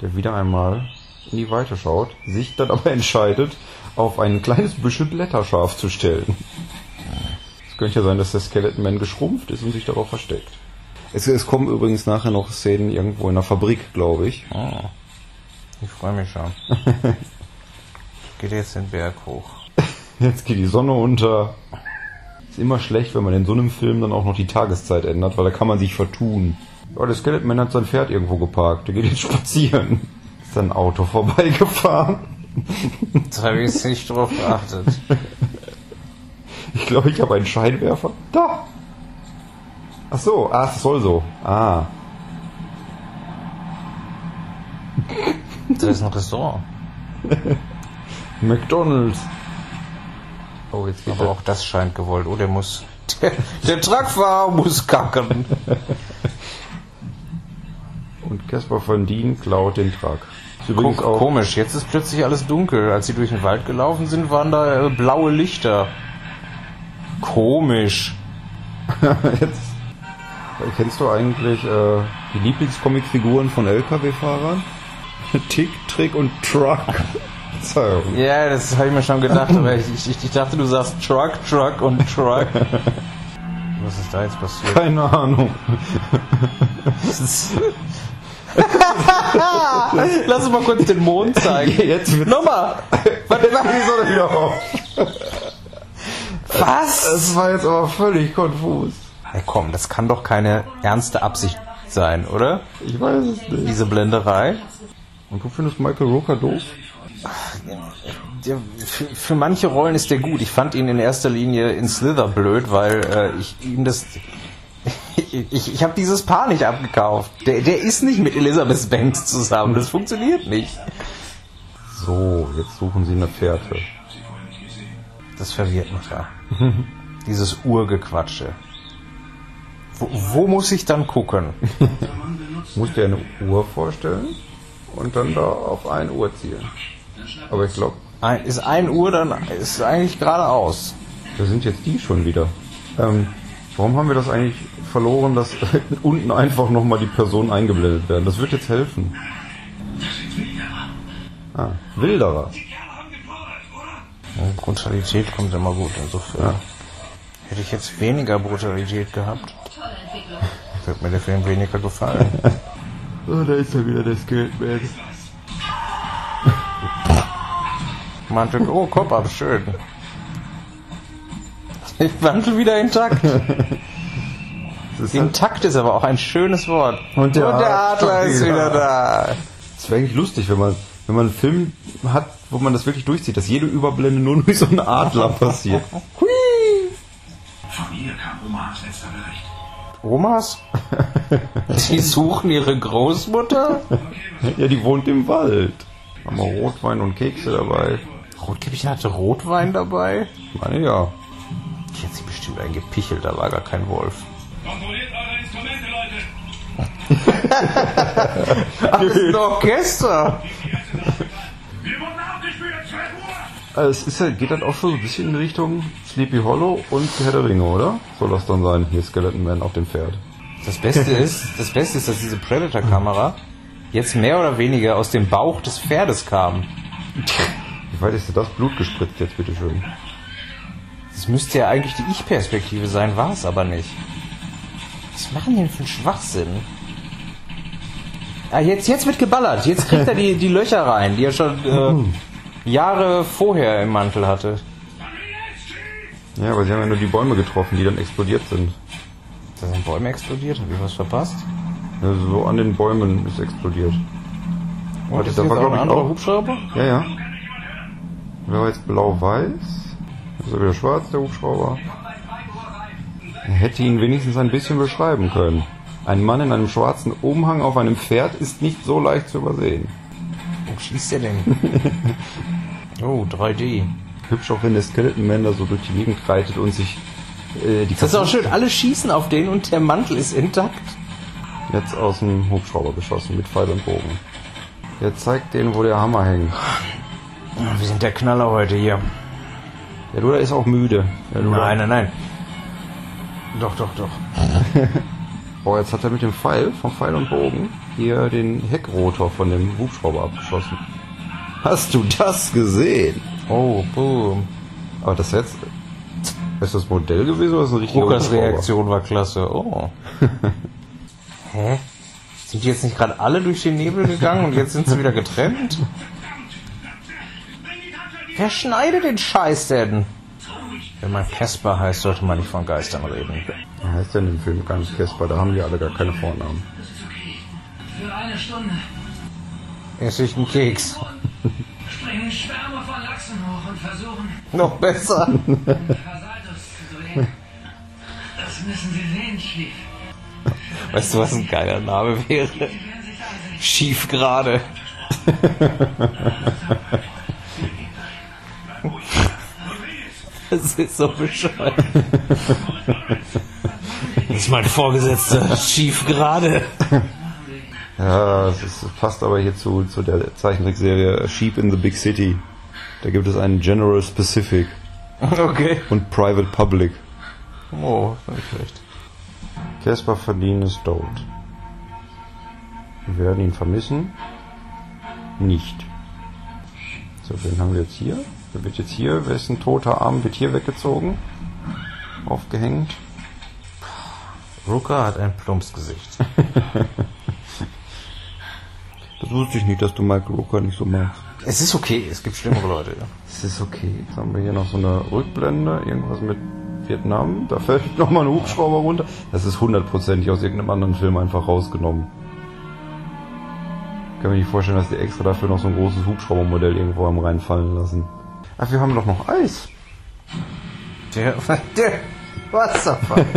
der wieder einmal in die Weite schaut, sich dann aber entscheidet, auf ein kleines Büschel Blätter scharf zu stellen. Es könnte ja sein, dass der Skeleton Man geschrumpft ist und sich darauf versteckt. Es, es kommen übrigens nachher noch Szenen irgendwo in der Fabrik, glaube ich. Oh. Ich freue mich schon. Geht jetzt den Berg hoch. Jetzt geht die Sonne unter. Ist immer schlecht, wenn man in so einem Film dann auch noch die Tageszeit ändert, weil da kann man sich vertun. Ja, der Skeleton Man hat sein Pferd irgendwo geparkt. Der geht jetzt spazieren. Ist ein Auto vorbeigefahren. Da habe ich jetzt nicht drauf geachtet. Ich glaube, ich habe einen Scheinwerfer. Da! Ach so, ah, es soll so. Ah. Da ist ein Restaurant. McDonalds. Oh, jetzt geht Aber er. auch das scheint gewollt. Oh, der muss. Der, der Truckfahrer muss kacken. Und Caspar von Dien klaut den Truck. Übrigens auch, komisch, jetzt ist plötzlich alles dunkel. Als sie durch den Wald gelaufen sind, waren da äh, blaue Lichter. Komisch. jetzt, kennst du eigentlich äh, die Lieblingscomicfiguren von LKW-Fahrern? Tick, Trick und Truck. Ja, das habe ich mir schon gedacht, aber ich, ich, ich dachte, du sagst Truck, Truck und Truck. Was ist da jetzt passiert? Keine Ahnung. Lass uns mal kurz den Mond zeigen. Jetzt Nochmal! Was ist die Sonne wieder auf? Was? Das war jetzt aber völlig konfus. Ja, komm, das kann doch keine ernste Absicht sein, oder? Ich weiß es nicht. Diese Blenderei. Und du findest Michael Rooker doof? Der, für, für manche Rollen ist der gut. Ich fand ihn in erster Linie in Slither blöd, weil äh, ich ihm das. Ich, ich habe dieses Paar nicht abgekauft. Der, der ist nicht mit Elizabeth Banks zusammen. Das funktioniert nicht. So, jetzt suchen sie eine Fährte. Das verwirrt mich ja. Dieses Urgequatsche. Wo, wo muss ich dann gucken? Musst dir eine Uhr vorstellen und dann da auf 1 Uhr zielen. Aber ich glaube, Ein, ist ein Uhr, dann ist eigentlich geradeaus. da sind jetzt die schon wieder. Ähm, warum haben wir das eigentlich verloren, dass unten einfach nochmal die Personen eingeblendet werden? Das wird jetzt helfen. Ah, Wilderer. Und Brutalität kommt immer gut insofern. Hätte ich jetzt weniger Brutalität gehabt, wird mir der Film weniger gefallen. Oh, da ist ja wieder der Skatman. Mantel, oh, Kopf ab, schön. Mantel wieder intakt. Das ist, Intakt ist aber auch ein schönes Wort. Und der Adler Adler ist wieder. wieder da. das wäre eigentlich lustig, wenn man, wenn man einen Film hat, wo man das wirklich durchzieht, dass jede Überblende nur durch so einen Adler passiert. Hui. Von hier kam Oma als letzter Bericht. Omas? Die suchen ihre Großmutter? Ja, die wohnt im Wald. Haben wir Rotwein und Kekse dabei. Rotkäppchen hatte Rotwein dabei? Ich meine ja. Die hat sich bestimmt eingepichelt, da war gar kein Wolf. Kontrolliert eure Instrumente, Leute! Ach, das ist ein Orchester! Wir wurden abgespielt, 12 Uhr! Also es ist ja, geht dann auch schon so ein bisschen in Richtung Sleepy Hollow und Herr der Ringe, oder? Soll das dann sein? Hier Skeleton Man auf dem Pferd. Das Beste ist, das Beste ist, dass diese Predator-Kamera jetzt mehr oder weniger aus dem Bauch des Pferdes kam. Wie weit ist denn das Blut gespritzt jetzt, bitteschön? Das müsste ja eigentlich die Ich-Perspektive sein, war es aber nicht. Was machen die denn für einen Schwachsinn? Ah, jetzt, jetzt wird geballert. Jetzt kriegt er die, die Löcher rein, die er schon äh, Jahre vorher im Mantel hatte. Ja, aber sie haben ja nur die Bäume getroffen, die dann explodiert sind. Da sind Bäume explodiert. Hab ich was verpasst? Also so an den Bäumen ist explodiert. Oh, Warte, das da ist war, ein ich, anderer auch- Hubschrauber? Ja, ja. Wer war jetzt blau-weiß? Ist er wieder schwarz, der Hubschrauber? Er hätte ihn wenigstens ein bisschen beschreiben können. Ein Mann in einem schwarzen Umhang auf einem Pferd ist nicht so leicht zu übersehen. Wo schießt der denn? oh, 3D. Hübsch auch, wenn der Skeleton Man da so durch die Gegend reitet und sich äh, die Das ist auch schön. Alle schießen auf den und der Mantel ist intakt. jetzt aus dem Hubschrauber geschossen mit Pfeil und Bogen. Der zeigt denen, wo der Hammer hängt. Wir sind der Knaller heute hier. Der Luder ist auch müde. Nein, nein, nein. Doch, doch, doch. Boah, jetzt hat er mit dem Pfeil vom Pfeil und Bogen hier den Heckrotor von dem Hubschrauber abgeschossen. Hast du das gesehen? Oh, boom. Aber das jetzt. Ist das Modell gewesen oder ist das ein richtiger Lukas Hubschrauber? Reaktion war klasse. Oh. Hä? Sind die jetzt nicht gerade alle durch den Nebel gegangen und jetzt sind sie wieder getrennt? Wer schneidet den Scheiß denn? Wenn man Casper heißt, sollte man nicht von Geistern reden. Er heißt ja in dem Film gar nicht Casper, da haben die alle gar keine Vornamen. Für eine Stunde Esse ich einen Keks. springen Schwärme von Lachsen hoch und versuchen, Noch besser. Das müssen sie sehen, Chief. Weißt du, was ein geiler Name wäre? Schief gerade. Das ist so bescheuert. Das ist mein Vorgesetzter. Schief gerade. Ja, es ist, passt aber hier zu, zu der Zeichentrickserie Sheep in the Big City. Da gibt es einen General Specific Okay. und Private Public. Oh, nicht schlecht. Casper Verdien ist tot. Wir werden ihn vermissen. Nicht. So, wen haben wir jetzt hier? Wer wird jetzt hier? Wessen toter Arm wird hier weggezogen? Aufgehängt? Rooker hat ein Plumpsgesicht. Das wusste ich nicht, dass du Michael Rooker nicht so magst. Es ist okay, es gibt schlimmere Leute. Es ist okay. Jetzt haben wir hier noch so eine Rückblende, irgendwas mit Vietnam. Da fällt nochmal ein Hubschrauber runter. Das ist hundertprozentig aus irgendeinem anderen Film einfach rausgenommen. Ich kann mir nicht vorstellen, dass die extra dafür noch so ein großes Hubschraubermodell irgendwo haben reinfallen lassen. Ach, wir haben doch noch Eis. Der, der Wasserfall.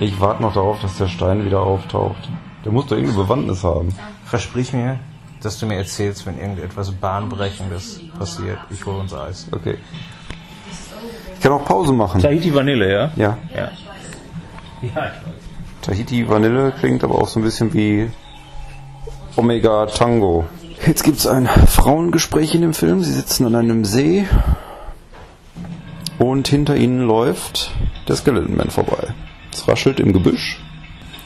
Ich warte noch darauf, dass der Stein wieder auftaucht. Der muss doch irgendeine Bewandtnis haben. Versprich mir, dass du mir erzählst, wenn irgendetwas Bahnbrechendes passiert. Ich hole uns Eis. Okay. Ich kann auch Pause machen. Tahiti Vanille, ja? Ja. Ja. Ja, ich weiß. Tahiti Vanille klingt aber auch so ein bisschen wie Omega Tango. Jetzt gibt's ein Frauengespräch in dem Film. Sie sitzen an einem See und hinter ihnen läuft der Skeleton Man vorbei. Es raschelt im Gebüsch.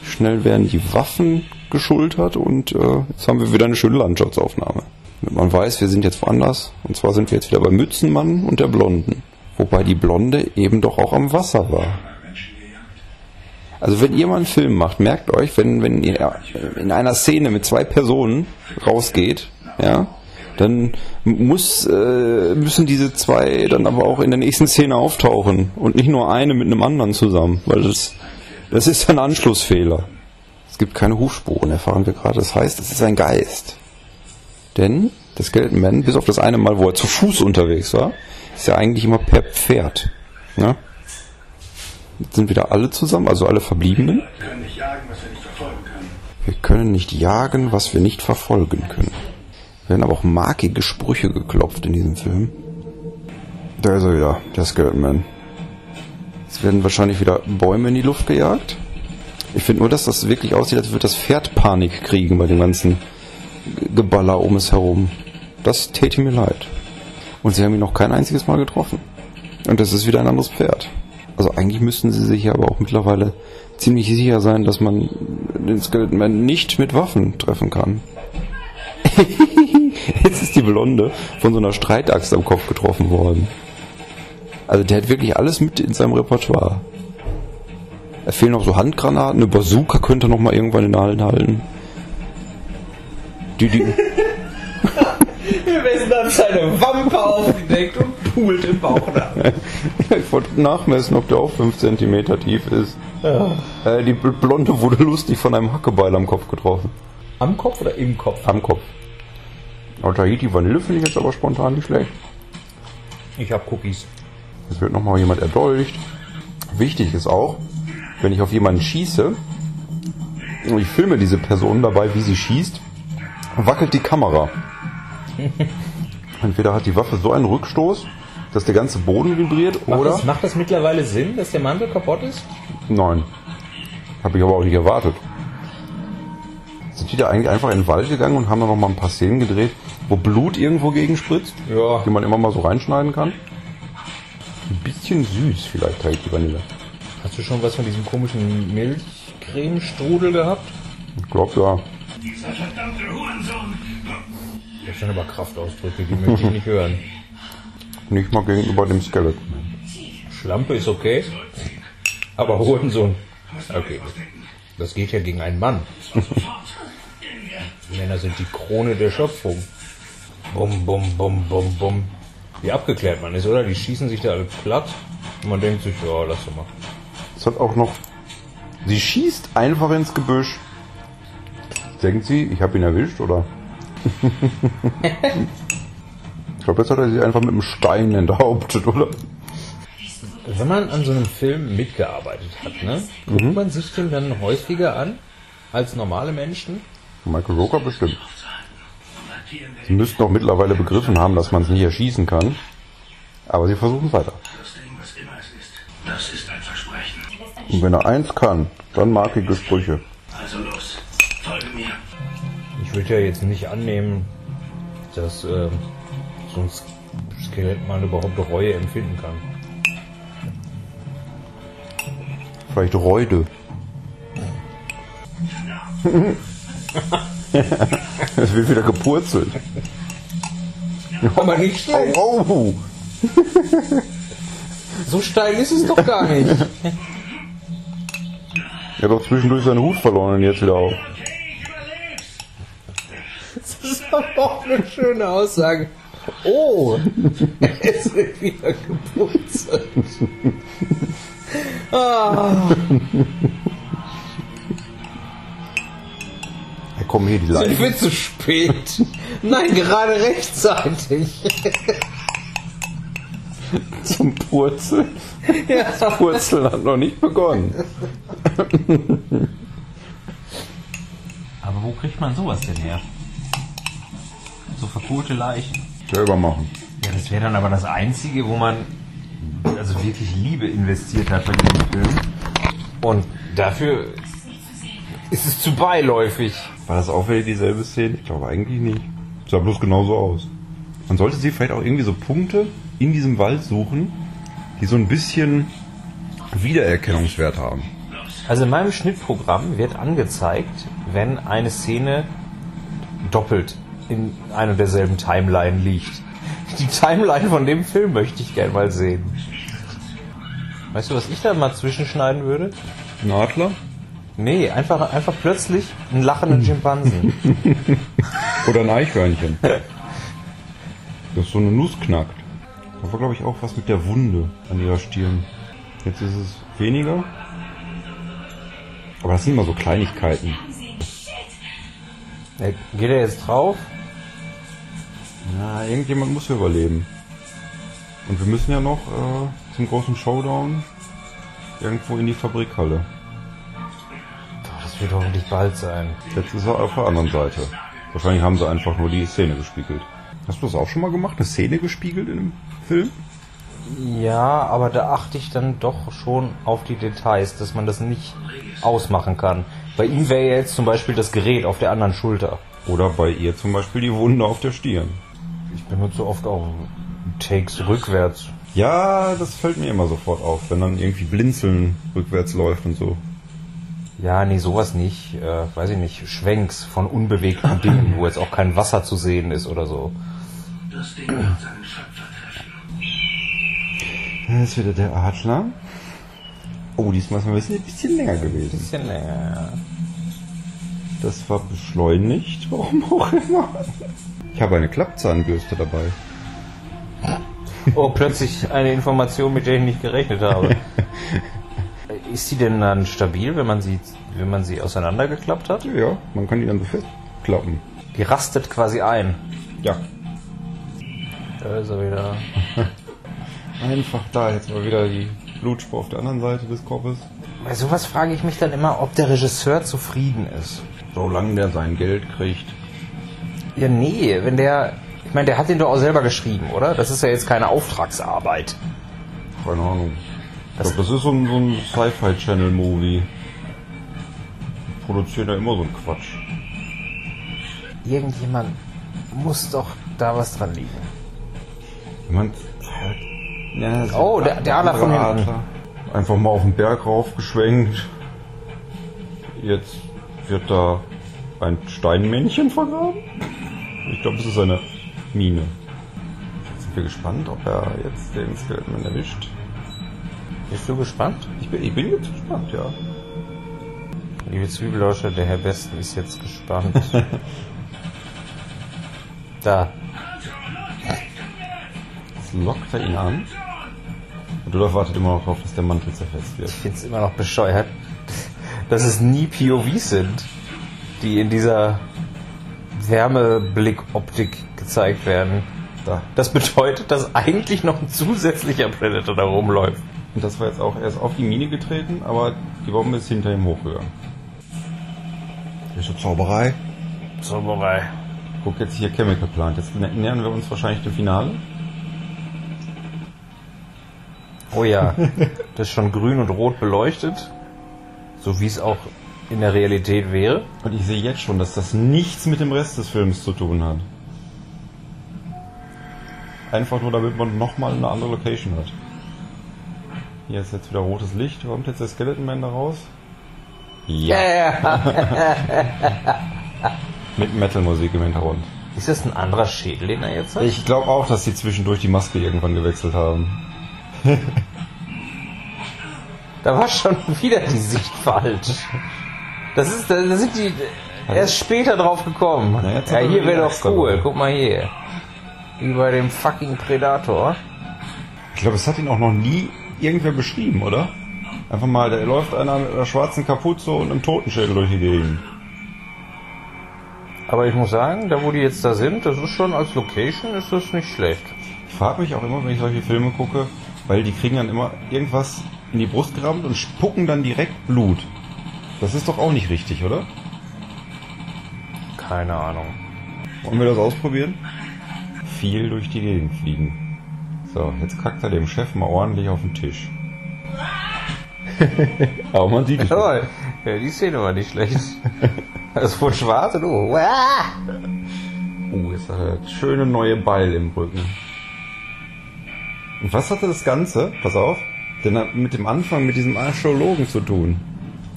Schnell werden die Waffen geschultert und äh, jetzt haben wir wieder eine schöne Landschaftsaufnahme. Damit man weiß, wir sind jetzt woanders. Und zwar sind wir jetzt wieder bei Mützenmann und der Blonden. Wobei die Blonde eben doch auch am Wasser war. Also wenn ihr mal einen Film macht, merkt euch, wenn, wenn ihr in einer Szene mit zwei Personen rausgeht, ja, dann muss, äh, müssen diese zwei dann aber auch in der nächsten Szene auftauchen und nicht nur eine mit einem anderen zusammen, weil das, das ist ein Anschlussfehler. Es gibt keine Hufspuren, erfahren wir gerade. Das heißt, es ist ein Geist. Denn der Skeleton Man, bis auf das eine Mal, wo er zu Fuß unterwegs war, ist ja eigentlich immer per Pferd. Ja? Sind wieder alle zusammen, also alle Verbliebenen. Wir können nicht jagen, was wir nicht verfolgen können. Wir können nicht jagen, was wir nicht verfolgen können. Werden aber auch markige Sprüche geklopft in diesem Film. Da ist er wieder, der Skeleton Man. Jetzt werden wahrscheinlich wieder Bäume in die Luft gejagt. Ich finde nur, dass das wirklich aussieht, als würde das Pferd Panik kriegen bei dem ganzen Geballer um es herum. Das täte mir leid. Und sie haben ihn noch kein einziges Mal getroffen. Und das ist wieder ein anderes Pferd. Also eigentlich müssten sie sich aber auch mittlerweile ziemlich sicher sein, dass man den Skeleton nicht mit Waffen treffen kann. Jetzt ist die Blonde von so einer Streitaxt am Kopf getroffen worden. Also der hat wirklich alles mit in seinem Repertoire. Es fehlen noch so Handgranaten, eine Bazooka könnte er noch mal irgendwann in den Hallen halten. Die, die, Wessen hat seine Wampe aufgedeckt und pult im Bauch nach. ich wollte nachmessen, ob der auch 5 cm tief ist. Äh, die Blonde wurde lustig von einem Hackebeil am Kopf getroffen. Am Kopf oder im Kopf? Am Kopf. Aber Tahiti Vanille finde ich jetzt aber spontan nicht schlecht. Ich hab Cookies. Es wird nochmal jemand erdolcht. Wichtig ist auch, wenn ich auf jemanden schieße und ich filme diese Person dabei, wie sie schießt, wackelt die Kamera. Entweder hat die Waffe so einen Rückstoß, dass der ganze Boden vibriert, Macht, oder... das, macht das mittlerweile Sinn, dass der Mantel kaputt ist? Nein. Habe ich aber auch nicht erwartet. Sind die da eigentlich einfach in den Wald gegangen und haben da noch mal ein paar Szenen gedreht, wo Blut irgendwo gegen spritzt, Ja. die man immer mal so reinschneiden kann? Ein bisschen süß vielleicht halt die Vanille. Hast du schon was von diesem komischen Milchcremestrudel gehabt? Ich glaube ja. Dieser verdammte Hurensohn. Das sind aber Kraftausdrücke, die möchte ich nicht hören. Nicht mal gegenüber dem Skeleton. Schlampe ist okay, aber Hurensohn. Okay, das geht ja gegen einen Mann. Männer sind die Krone der Schöpfung. Bum, bum, bum, bum, bum. Wie abgeklärt man ist, oder? Die schießen sich da alle platt und man denkt sich, ja, lass doch mal. Es hat auch noch. Sie schießt einfach ins Gebüsch. Denkt sie, ich habe ihn erwischt, oder? Ich glaube, jetzt hat er sie einfach mit einem Stein enthauptet, oder? Wenn man an so einem Film mitgearbeitet hat, ne, guckt man sich den dann häufiger an als normale Menschen? Michael Roker bestimmt. Sie müssten auch mittlerweile begriffen haben, dass man es nicht erschießen kann. Aber sie versuchen weiter. Es Versprechen. Und wenn er eins kann, dann markige Sprüche. Also los. Ich würde ja jetzt nicht annehmen, dass ähm, so ein Skelett mal überhaupt Reue empfinden kann. Vielleicht Reude. es wird wieder gepurzelt. Aber nicht schlecht. Oh, oh. So steil ist es doch gar nicht. Er hat doch zwischendurch seinen Hut verloren und jetzt wieder auf. Das ist aber auch eine schöne Aussage. Oh, es wird wieder geputzelt. Ah, Ja, komm hier, die sind Leiche. wir zu spät? Nein, gerade rechtzeitig. zum Purzeln. Das Purzeln hat noch nicht begonnen. Aber wo kriegt man sowas denn her? So verkohlte Leichen. Selber machen. Ja, das wäre dann aber das Einzige, wo man also wirklich Liebe investiert hat bei diesem Film. Und dafür ist es zu beiläufig. War das auch wieder dieselbe Szene? Ich glaube eigentlich nicht. Sah bloß genauso aus. Man sollte sich vielleicht auch irgendwie so Punkte in diesem Wald suchen, die so ein bisschen Wiedererkennungswert haben. Also in meinem Schnittprogramm wird angezeigt, wenn eine Szene doppelt in einer derselben Timeline liegt. Die Timeline von dem Film möchte ich gerne mal sehen. Weißt du, was ich da mal zwischenschneiden würde? Ein Adler? Nee, einfach, einfach plötzlich einen lachenden Schimpansen. Oder ein Eichhörnchen. Das so eine Nuss knackt. Da war, glaube ich, auch was mit der Wunde an ihrer Stirn. Jetzt ist es weniger. Aber das sind immer so Kleinigkeiten. Äh, Geht er jetzt drauf? Na, irgendjemand muss ja überleben. Und wir müssen ja noch äh, zum großen Showdown irgendwo in die Fabrikhalle. Doch, das wird hoffentlich bald sein. Jetzt ist er auf der anderen Seite. Wahrscheinlich haben sie einfach nur die Szene gespiegelt. Hast du das auch schon mal gemacht? Eine Szene gespiegelt in einem Film? Ja, aber da achte ich dann doch schon auf die Details, dass man das nicht ausmachen kann. Bei ihm wäre jetzt zum Beispiel das Gerät auf der anderen Schulter. Oder bei ihr zum Beispiel die Wunde auf der Stirn. Ich benutze oft auch Takes rückwärts. Ja, das fällt mir immer sofort auf, wenn dann irgendwie Blinzeln rückwärts läuft und so. Ja, nee, sowas nicht. Äh, weiß ich nicht. Schwenks von unbewegten Dingen, wo jetzt auch kein Wasser zu sehen ist oder so. Das Ding wird seinen Schöpfer treffen. Da ist wieder der Adler. Oh, diesmal ist es ein bisschen, ein länger gewesen. Bisschen länger, Das war beschleunigt, warum auch immer. Ich habe eine Klappzahnbürste dabei. Oh, plötzlich eine Information, mit der ich nicht gerechnet habe. Ist sie denn dann stabil, wenn man sie, wenn man sie auseinandergeklappt hat? Ja, man kann die dann so festklappen. Die rastet quasi ein. Ja, Da ist er wieder. einfach da. Jetzt mal wieder die Blutspur auf der anderen Seite des Kopfes. Bei sowas frage ich mich dann immer, ob der Regisseur zufrieden ist. Solange der sein Geld kriegt. Ja, nee, wenn der. Ich meine, der hat den doch auch selber geschrieben, oder? Das ist ja jetzt keine Auftragsarbeit. Keine Ahnung. Ich glaube, das ist so ein, so ein Sci-Fi-Channel-Movie. Die Produzieren ja immer so einen Quatsch. Irgendjemand muss doch da was dran liegen. Jemand. Ja, so Oh, der- der Adler von hinten. Adler. Einfach mal auf den Berg raufgeschwenkt. Jetzt wird da ein Steinmännchen vergraben. Ich glaube, es ist eine Mine. Jetzt sind wir gespannt, ob er jetzt den Skeleton erwischt. Bist du gespannt? Ich bin, ich bin jetzt gespannt, ja. Liebe Zwiebelauscher, der Herr Besten ist jetzt gespannt. da. Jetzt lockt er ihn an. Und Rudolf wartet immer noch darauf, dass der Mantel zerfetzt wird. Ich finde es immer noch bescheuert, dass es nie POVs sind, die in dieser Wärmeblick-Optik gezeigt werden. Da. Das bedeutet, dass eigentlich noch ein zusätzlicher Predator da rumläuft. Und das war jetzt auch, er ist auf die Mine getreten, aber die Bombe ist hinter ihm hochgegangen. Das ist eine Zauberei. Zauberei. Guck jetzt hier Chemical Plant. Jetzt nä- nähern wir uns wahrscheinlich dem Finale. Oh ja, das ist schon grün und rot beleuchtet, so wie es auch in der Realität wäre. Und ich sehe jetzt schon, dass das nichts mit dem Rest des Films zu tun hat. Einfach nur, damit man nochmal eine andere Location hat. Hier ist jetzt wieder rotes Licht. Kommt jetzt der Skeleton Man da raus? Ja. Mit Metal-Musik im Hintergrund. Ist das ein anderer Schädel, den er jetzt hat? Ich glaube auch, dass sie zwischendurch die Maske irgendwann gewechselt haben. Da war schon wieder die Sicht falsch. Das ist, da sind die erst später drauf gekommen. Ja, er hier wäre doch cool. Guck mal hier. Wie bei dem fucking Predator. Ich glaube, es hat ihn auch noch nie irgendwer beschrieben, oder? Einfach mal, da läuft einer mit einer schwarzen Kapuze und einem Totenschädel durch die Gegend. Aber ich muss sagen, da wo die jetzt da sind, das ist schon als Location, ist das nicht schlecht. Ich frage mich auch immer, wenn ich solche Filme gucke, weil die kriegen dann immer irgendwas in die Brust gerammt und spucken dann direkt Blut. Das ist doch auch nicht richtig, oder? Keine Ahnung. Wollen wir das ausprobieren? Viel durch die Gegend fliegen. So, jetzt kackt er dem Chef mal ordentlich auf den Tisch. Aber man sieht es. Ja, die Szene war nicht schlecht. Das wurde schwarz und oh. Uh, jetzt hat er das schöne neue Beil im Rücken. Und was hatte das Ganze, pass auf, denn mit dem Anfang mit diesem Archäologen zu tun?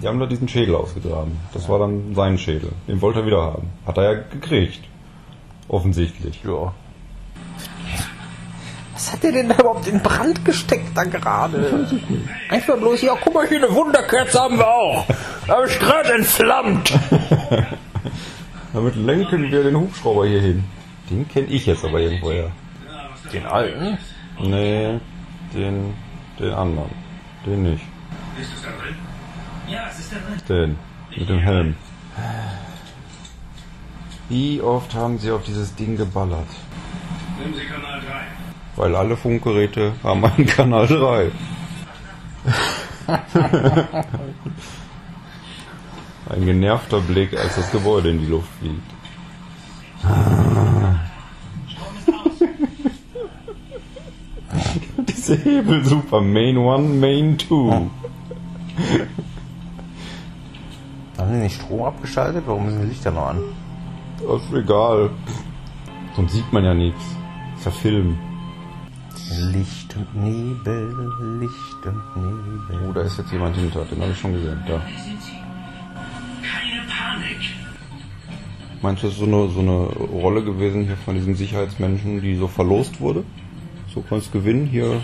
Die haben da diesen Schädel ausgegraben. Das war dann sein Schädel. Den wollte er wieder haben. Hat er ja gekriegt. Offensichtlich. Ja. Was hat der denn da überhaupt in Brand gesteckt da gerade? Einfach bloß, ja, guck mal hier, eine Wunderkerze haben wir auch. Habe ich gerade entflammt. Damit lenken wir den Hubschrauber hier hin. Den kenne ich jetzt aber irgendwoher. Den alten? Nee, den, den anderen. Den nicht. Ist es da drin? Ja, es ist da drin. Den. Mit dem Helm. Wie oft haben sie auf dieses Ding geballert? Nehmen Sie Kanal 3. Weil alle Funkgeräte haben einen Kanal 3. Ein genervter Blick, als das Gebäude in die Luft fliegt. Diese Hebel super. Main 1, Main 2. Haben die nicht Strom abgeschaltet? Warum sind die Lichter noch an? Das ist egal. Sonst sieht man ja nichts. ist ja Film. Licht und Nebel, Licht und Nebel. Oh, da ist jetzt jemand hinter. Den habe ich schon gesehen. Da. Keine Panik. Meinst du, das ist so eine, so eine Rolle gewesen hier von diesen Sicherheitsmenschen, die so verlost wurde? So kannst gewinnen. Hier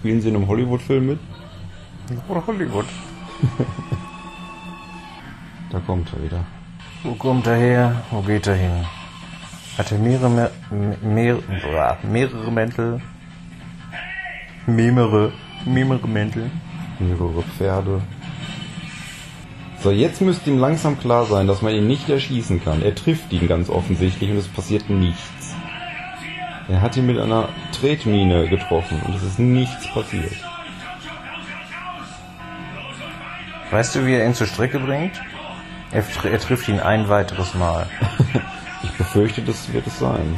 spielen sie in einem Hollywood-Film mit. Oder Hollywood. Da kommt er wieder. Wo kommt er her? Wo geht er hin? Hat er mehrere, Me- mehr, bra- mehrere Mäntel? Mehrere, mehrere Mäntel? Mehrere Pferde. So, jetzt müsste ihm langsam klar sein, dass man ihn nicht erschießen kann. Er trifft ihn ganz offensichtlich und es passiert nichts. Er hat ihn mit einer Tretmine getroffen und es ist nichts passiert. Weißt du, wie er ihn zur Strecke bringt? Er, er trifft ihn ein weiteres Mal. Ich befürchte, das wird es sein.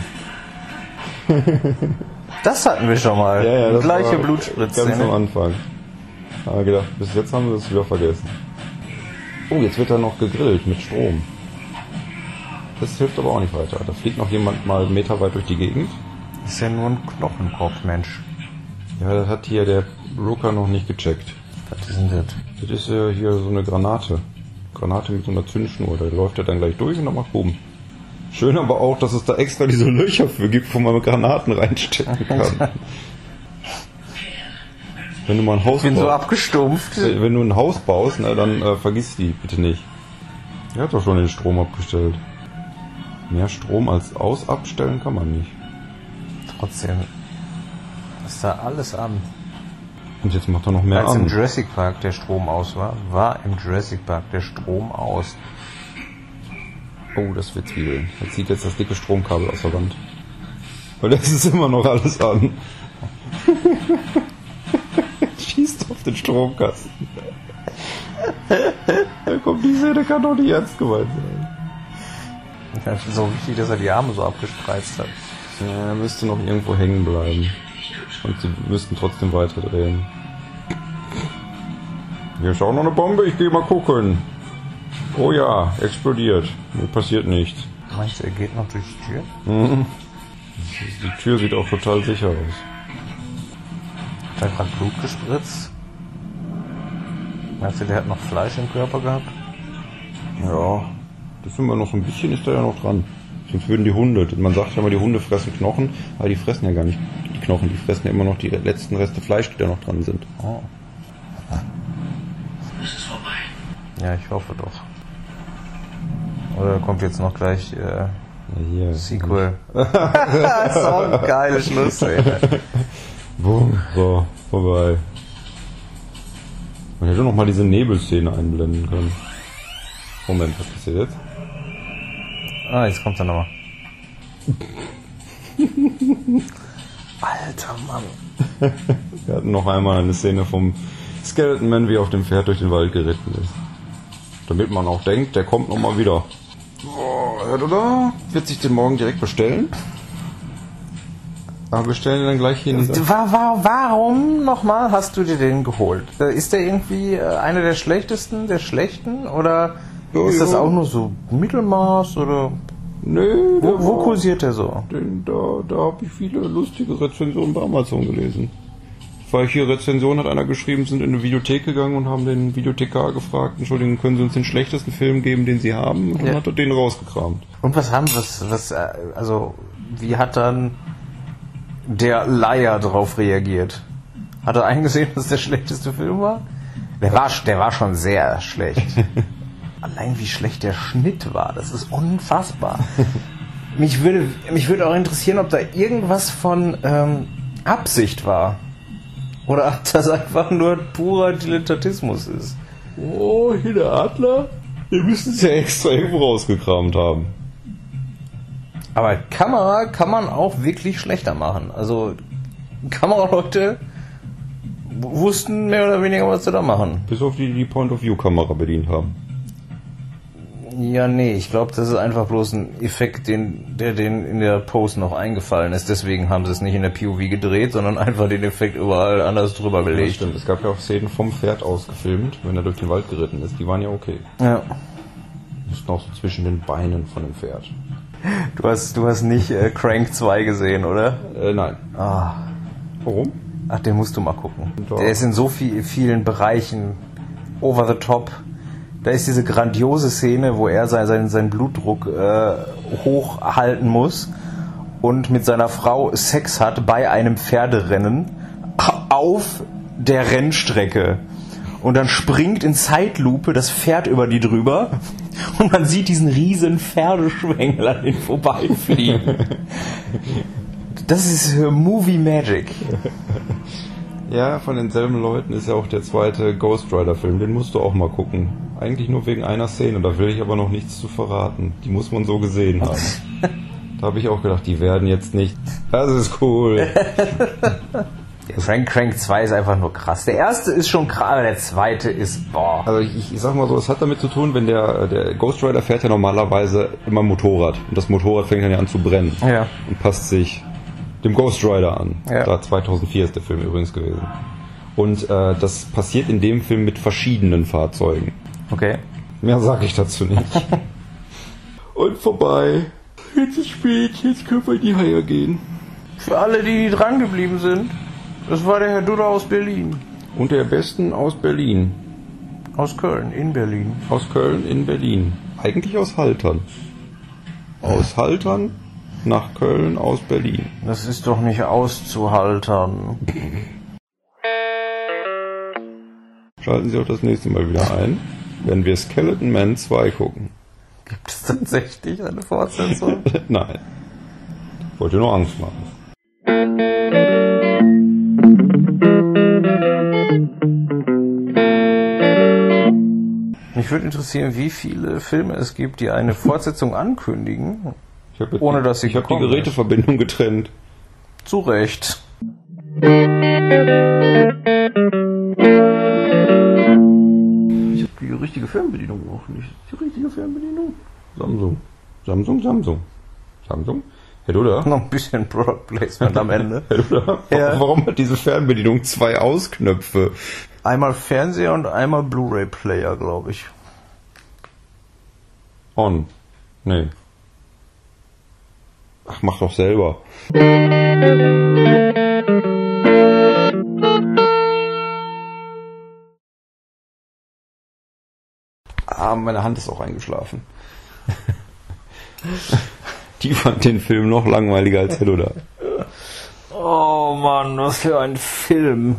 Das hatten wir schon mal. das Gleiche war Blutspritze. Ganz am ne? Anfang. Aber gedacht, bis jetzt haben wir es wieder vergessen. Oh, jetzt wird er noch gegrillt mit Strom. Das hilft aber auch nicht weiter. Da fliegt noch jemand mal meterweit durch die Gegend. Ist ja nur ein Knochenkopf, Mensch. Ja, das hat hier der Brooker noch nicht gecheckt. Was ist denn das? Das ist ja hier so eine Granate. Granate mit so einer Zündschnur. Da läuft er dann gleich durch und dann macht Boom. Schön aber auch, dass es da extra diese Löcher für gibt, wo man Granaten reinstecken kann. Wenn du mal ein Haus Ich bin so baust, abgestumpft. wenn du ein Haus baust, na, dann äh, vergiss die bitte nicht. Er hat doch schon den Strom abgestellt. Mehr Strom als aus abstellen kann man nicht. Trotzdem ist da alles an. Und jetzt macht er noch mehr Als im an. Jurassic Park der Strom aus war, war im Jurassic Park der Strom aus. Oh, das wird Zwiebeln. Er zieht jetzt das dicke Stromkabel aus der Wand. Weil das ist immer noch alles an. Schießt auf den Stromkasten. da kommt die Szene, kann doch nicht ernst gemeint sein. Ist so wichtig, dass er die Arme so abgespreizt hat. Ja, er müsste noch irgendwo hängen bleiben. Und sie müssten trotzdem weiterdrehen. Hier ist auch noch eine Bombe, ich gehe mal gucken. Oh ja, explodiert. Mir passiert nichts. Meinst du, er geht noch durch die Tür? Die Tür sieht auch total sicher aus. Hat er gerade Blut gespritzt? Meinst du, der hat noch Fleisch im Körper gehabt? Ja, das ist immer noch so ein bisschen ist da ja noch dran. Sonst würden die Hunde, man sagt ja immer, die Hunde fressen Knochen, aber die fressen ja gar nicht die Knochen, die fressen ja immer noch die letzten Reste Fleisch, die da noch dran sind. Oh. Es ist vorbei. Ja, ich hoffe doch. Oder kommt jetzt noch gleich äh, Ja, hier. Sequel? das ist auch ein geiles Schluss, ey. Boom, so, vorbei. Man hätte noch mal diese Nebelszene einblenden können. Moment, was passiert jetzt? Ah, jetzt kommt er nochmal. Alter Mann. Wir hatten noch einmal eine Szene vom Skeleton Man, wie er auf dem Pferd durch den Wald geritten ist. Damit man auch denkt, der kommt noch mal wieder. Oh, oder? Wird sich den morgen direkt bestellen? Aber bestellen ihn dann gleich hier in dieser... Wa- wa- Warum nochmal hast du dir den geholt? Äh, Ist der irgendwie äh, einer der schlechtesten, der schlechten? Oder Ja, ist das auch nur so Mittelmaß? Oder Nö, der wo, wo war- kursiert der so? Den, da da habe ich viele lustige Rezensionen bei Amazon gelesen. Weil hier Rezension hat einer geschrieben, sind in eine Videothek gegangen und haben den Videothekar gefragt, Entschuldigung, können Sie uns den schlechtesten Film geben, den Sie haben? Und dann Ja. hat er den rausgekramt. Und was haben, was, was, äh, also, wie hat dann der Leier drauf reagiert? Hat er eingesehen, dass der schlechteste Film war? Der war, der war schon sehr schlecht. Allein wie schlecht der Schnitt war, das ist unfassbar. mich würde, mich würde auch interessieren, ob da irgendwas von ähm, Absicht war. Oder ob das einfach nur purer Dilettantismus ist. Oh, hier der Adler? Wir müssen es ja extra irgendwo rausgekramt haben. Aber Kamera kann man auch wirklich schlechter machen. Also Kameraleute wussten mehr oder weniger, was sie da machen. Bis auf die, die die Point-of-View-Kamera bedient haben. Ja, nee, ich glaube, das ist einfach bloß ein Effekt, den, der denen in der Post noch eingefallen ist. Deswegen haben sie es nicht in der POV gedreht, sondern einfach den Effekt überall anders drüber gelegt. stimmt. Es gab ja auch Szenen vom Pferd aus gefilmt, wenn er durch den Wald geritten ist. Die waren ja okay. Ja. Mussten auch so zwischen den Beinen von dem Pferd. Du hast, du hast nicht äh, Crank 2 gesehen, oder? Äh, nein. Ah. Warum? Ach, den musst du mal gucken. Doch. Der ist in so viel, vielen Bereichen over the top. Da ist diese grandiose Szene, wo er seinen, seinen, seinen Blutdruck äh, hochhalten muss und mit seiner Frau Sex hat bei einem Pferderennen auf der Rennstrecke. Und dann springt in Zeitlupe das Pferd über die drüber und man sieht diesen riesen Pferdeschwengel an den vorbeifliegen. Das ist Movie Magic. Ja, von denselben Leuten ist ja auch der zweite Ghost Rider Film. Den musst du auch mal gucken. Eigentlich nur wegen einer Szene. Da will ich aber noch nichts zu verraten. Die muss man so gesehen haben. da habe ich auch gedacht, die werden jetzt nicht. Das ist cool. Frank Crank 2 ist einfach nur krass. Der erste ist schon krass, aber der zweite ist, boah. Also ich, ich sag mal so, es hat damit zu tun, wenn der, der Ghost Rider fährt ja normalerweise immer Motorrad. Und das Motorrad fängt dann ja an zu brennen. Ja. Und passt sich dem Ghost Rider an. Ja. Da 2004 ist der Film übrigens gewesen. Und äh, das passiert in dem Film mit verschiedenen Fahrzeugen. Okay. Mehr sage ich dazu nicht. Und vorbei. Jetzt ist spät, jetzt können wir in die Haie gehen. Für alle, die dran geblieben sind, das war der Herr Duda aus Berlin. Und der Besten aus Berlin. Aus Köln, in Berlin. Aus Köln in Berlin. Eigentlich aus Haltern. Aus Haltern nach Köln aus Berlin. Das ist doch nicht auszuhalten. Schalten Sie auch das nächste Mal wieder ein, wenn wir Skeleton Man 2 gucken. Gibt es tatsächlich eine Fortsetzung? Nein. Ich wollte nur Angst machen. Mich würde interessieren, wie viele Filme es gibt, die eine Fortsetzung ankündigen. Ich hab Ohne die, dass sie Ich habe die. Geräteverbindung getrennt. Zu Recht. Ich habe die richtige Fernbedienung auch nicht. Die richtige Fernbedienung. Samsung. Samsung, Samsung. Samsung? Herr Duda? Noch ein bisschen Product Placement am Ende. Herr Duda? Ja. Warum hat diese Fernbedienung zwei Ausknöpfe? Einmal Fernseher und einmal Blu-ray-Player, glaube ich. On. Nee. Ach, mach doch selber. Ah, meine Hand ist auch eingeschlafen. Die fand den Film noch langweiliger als Hello da. Oh Mann, was für ein Film.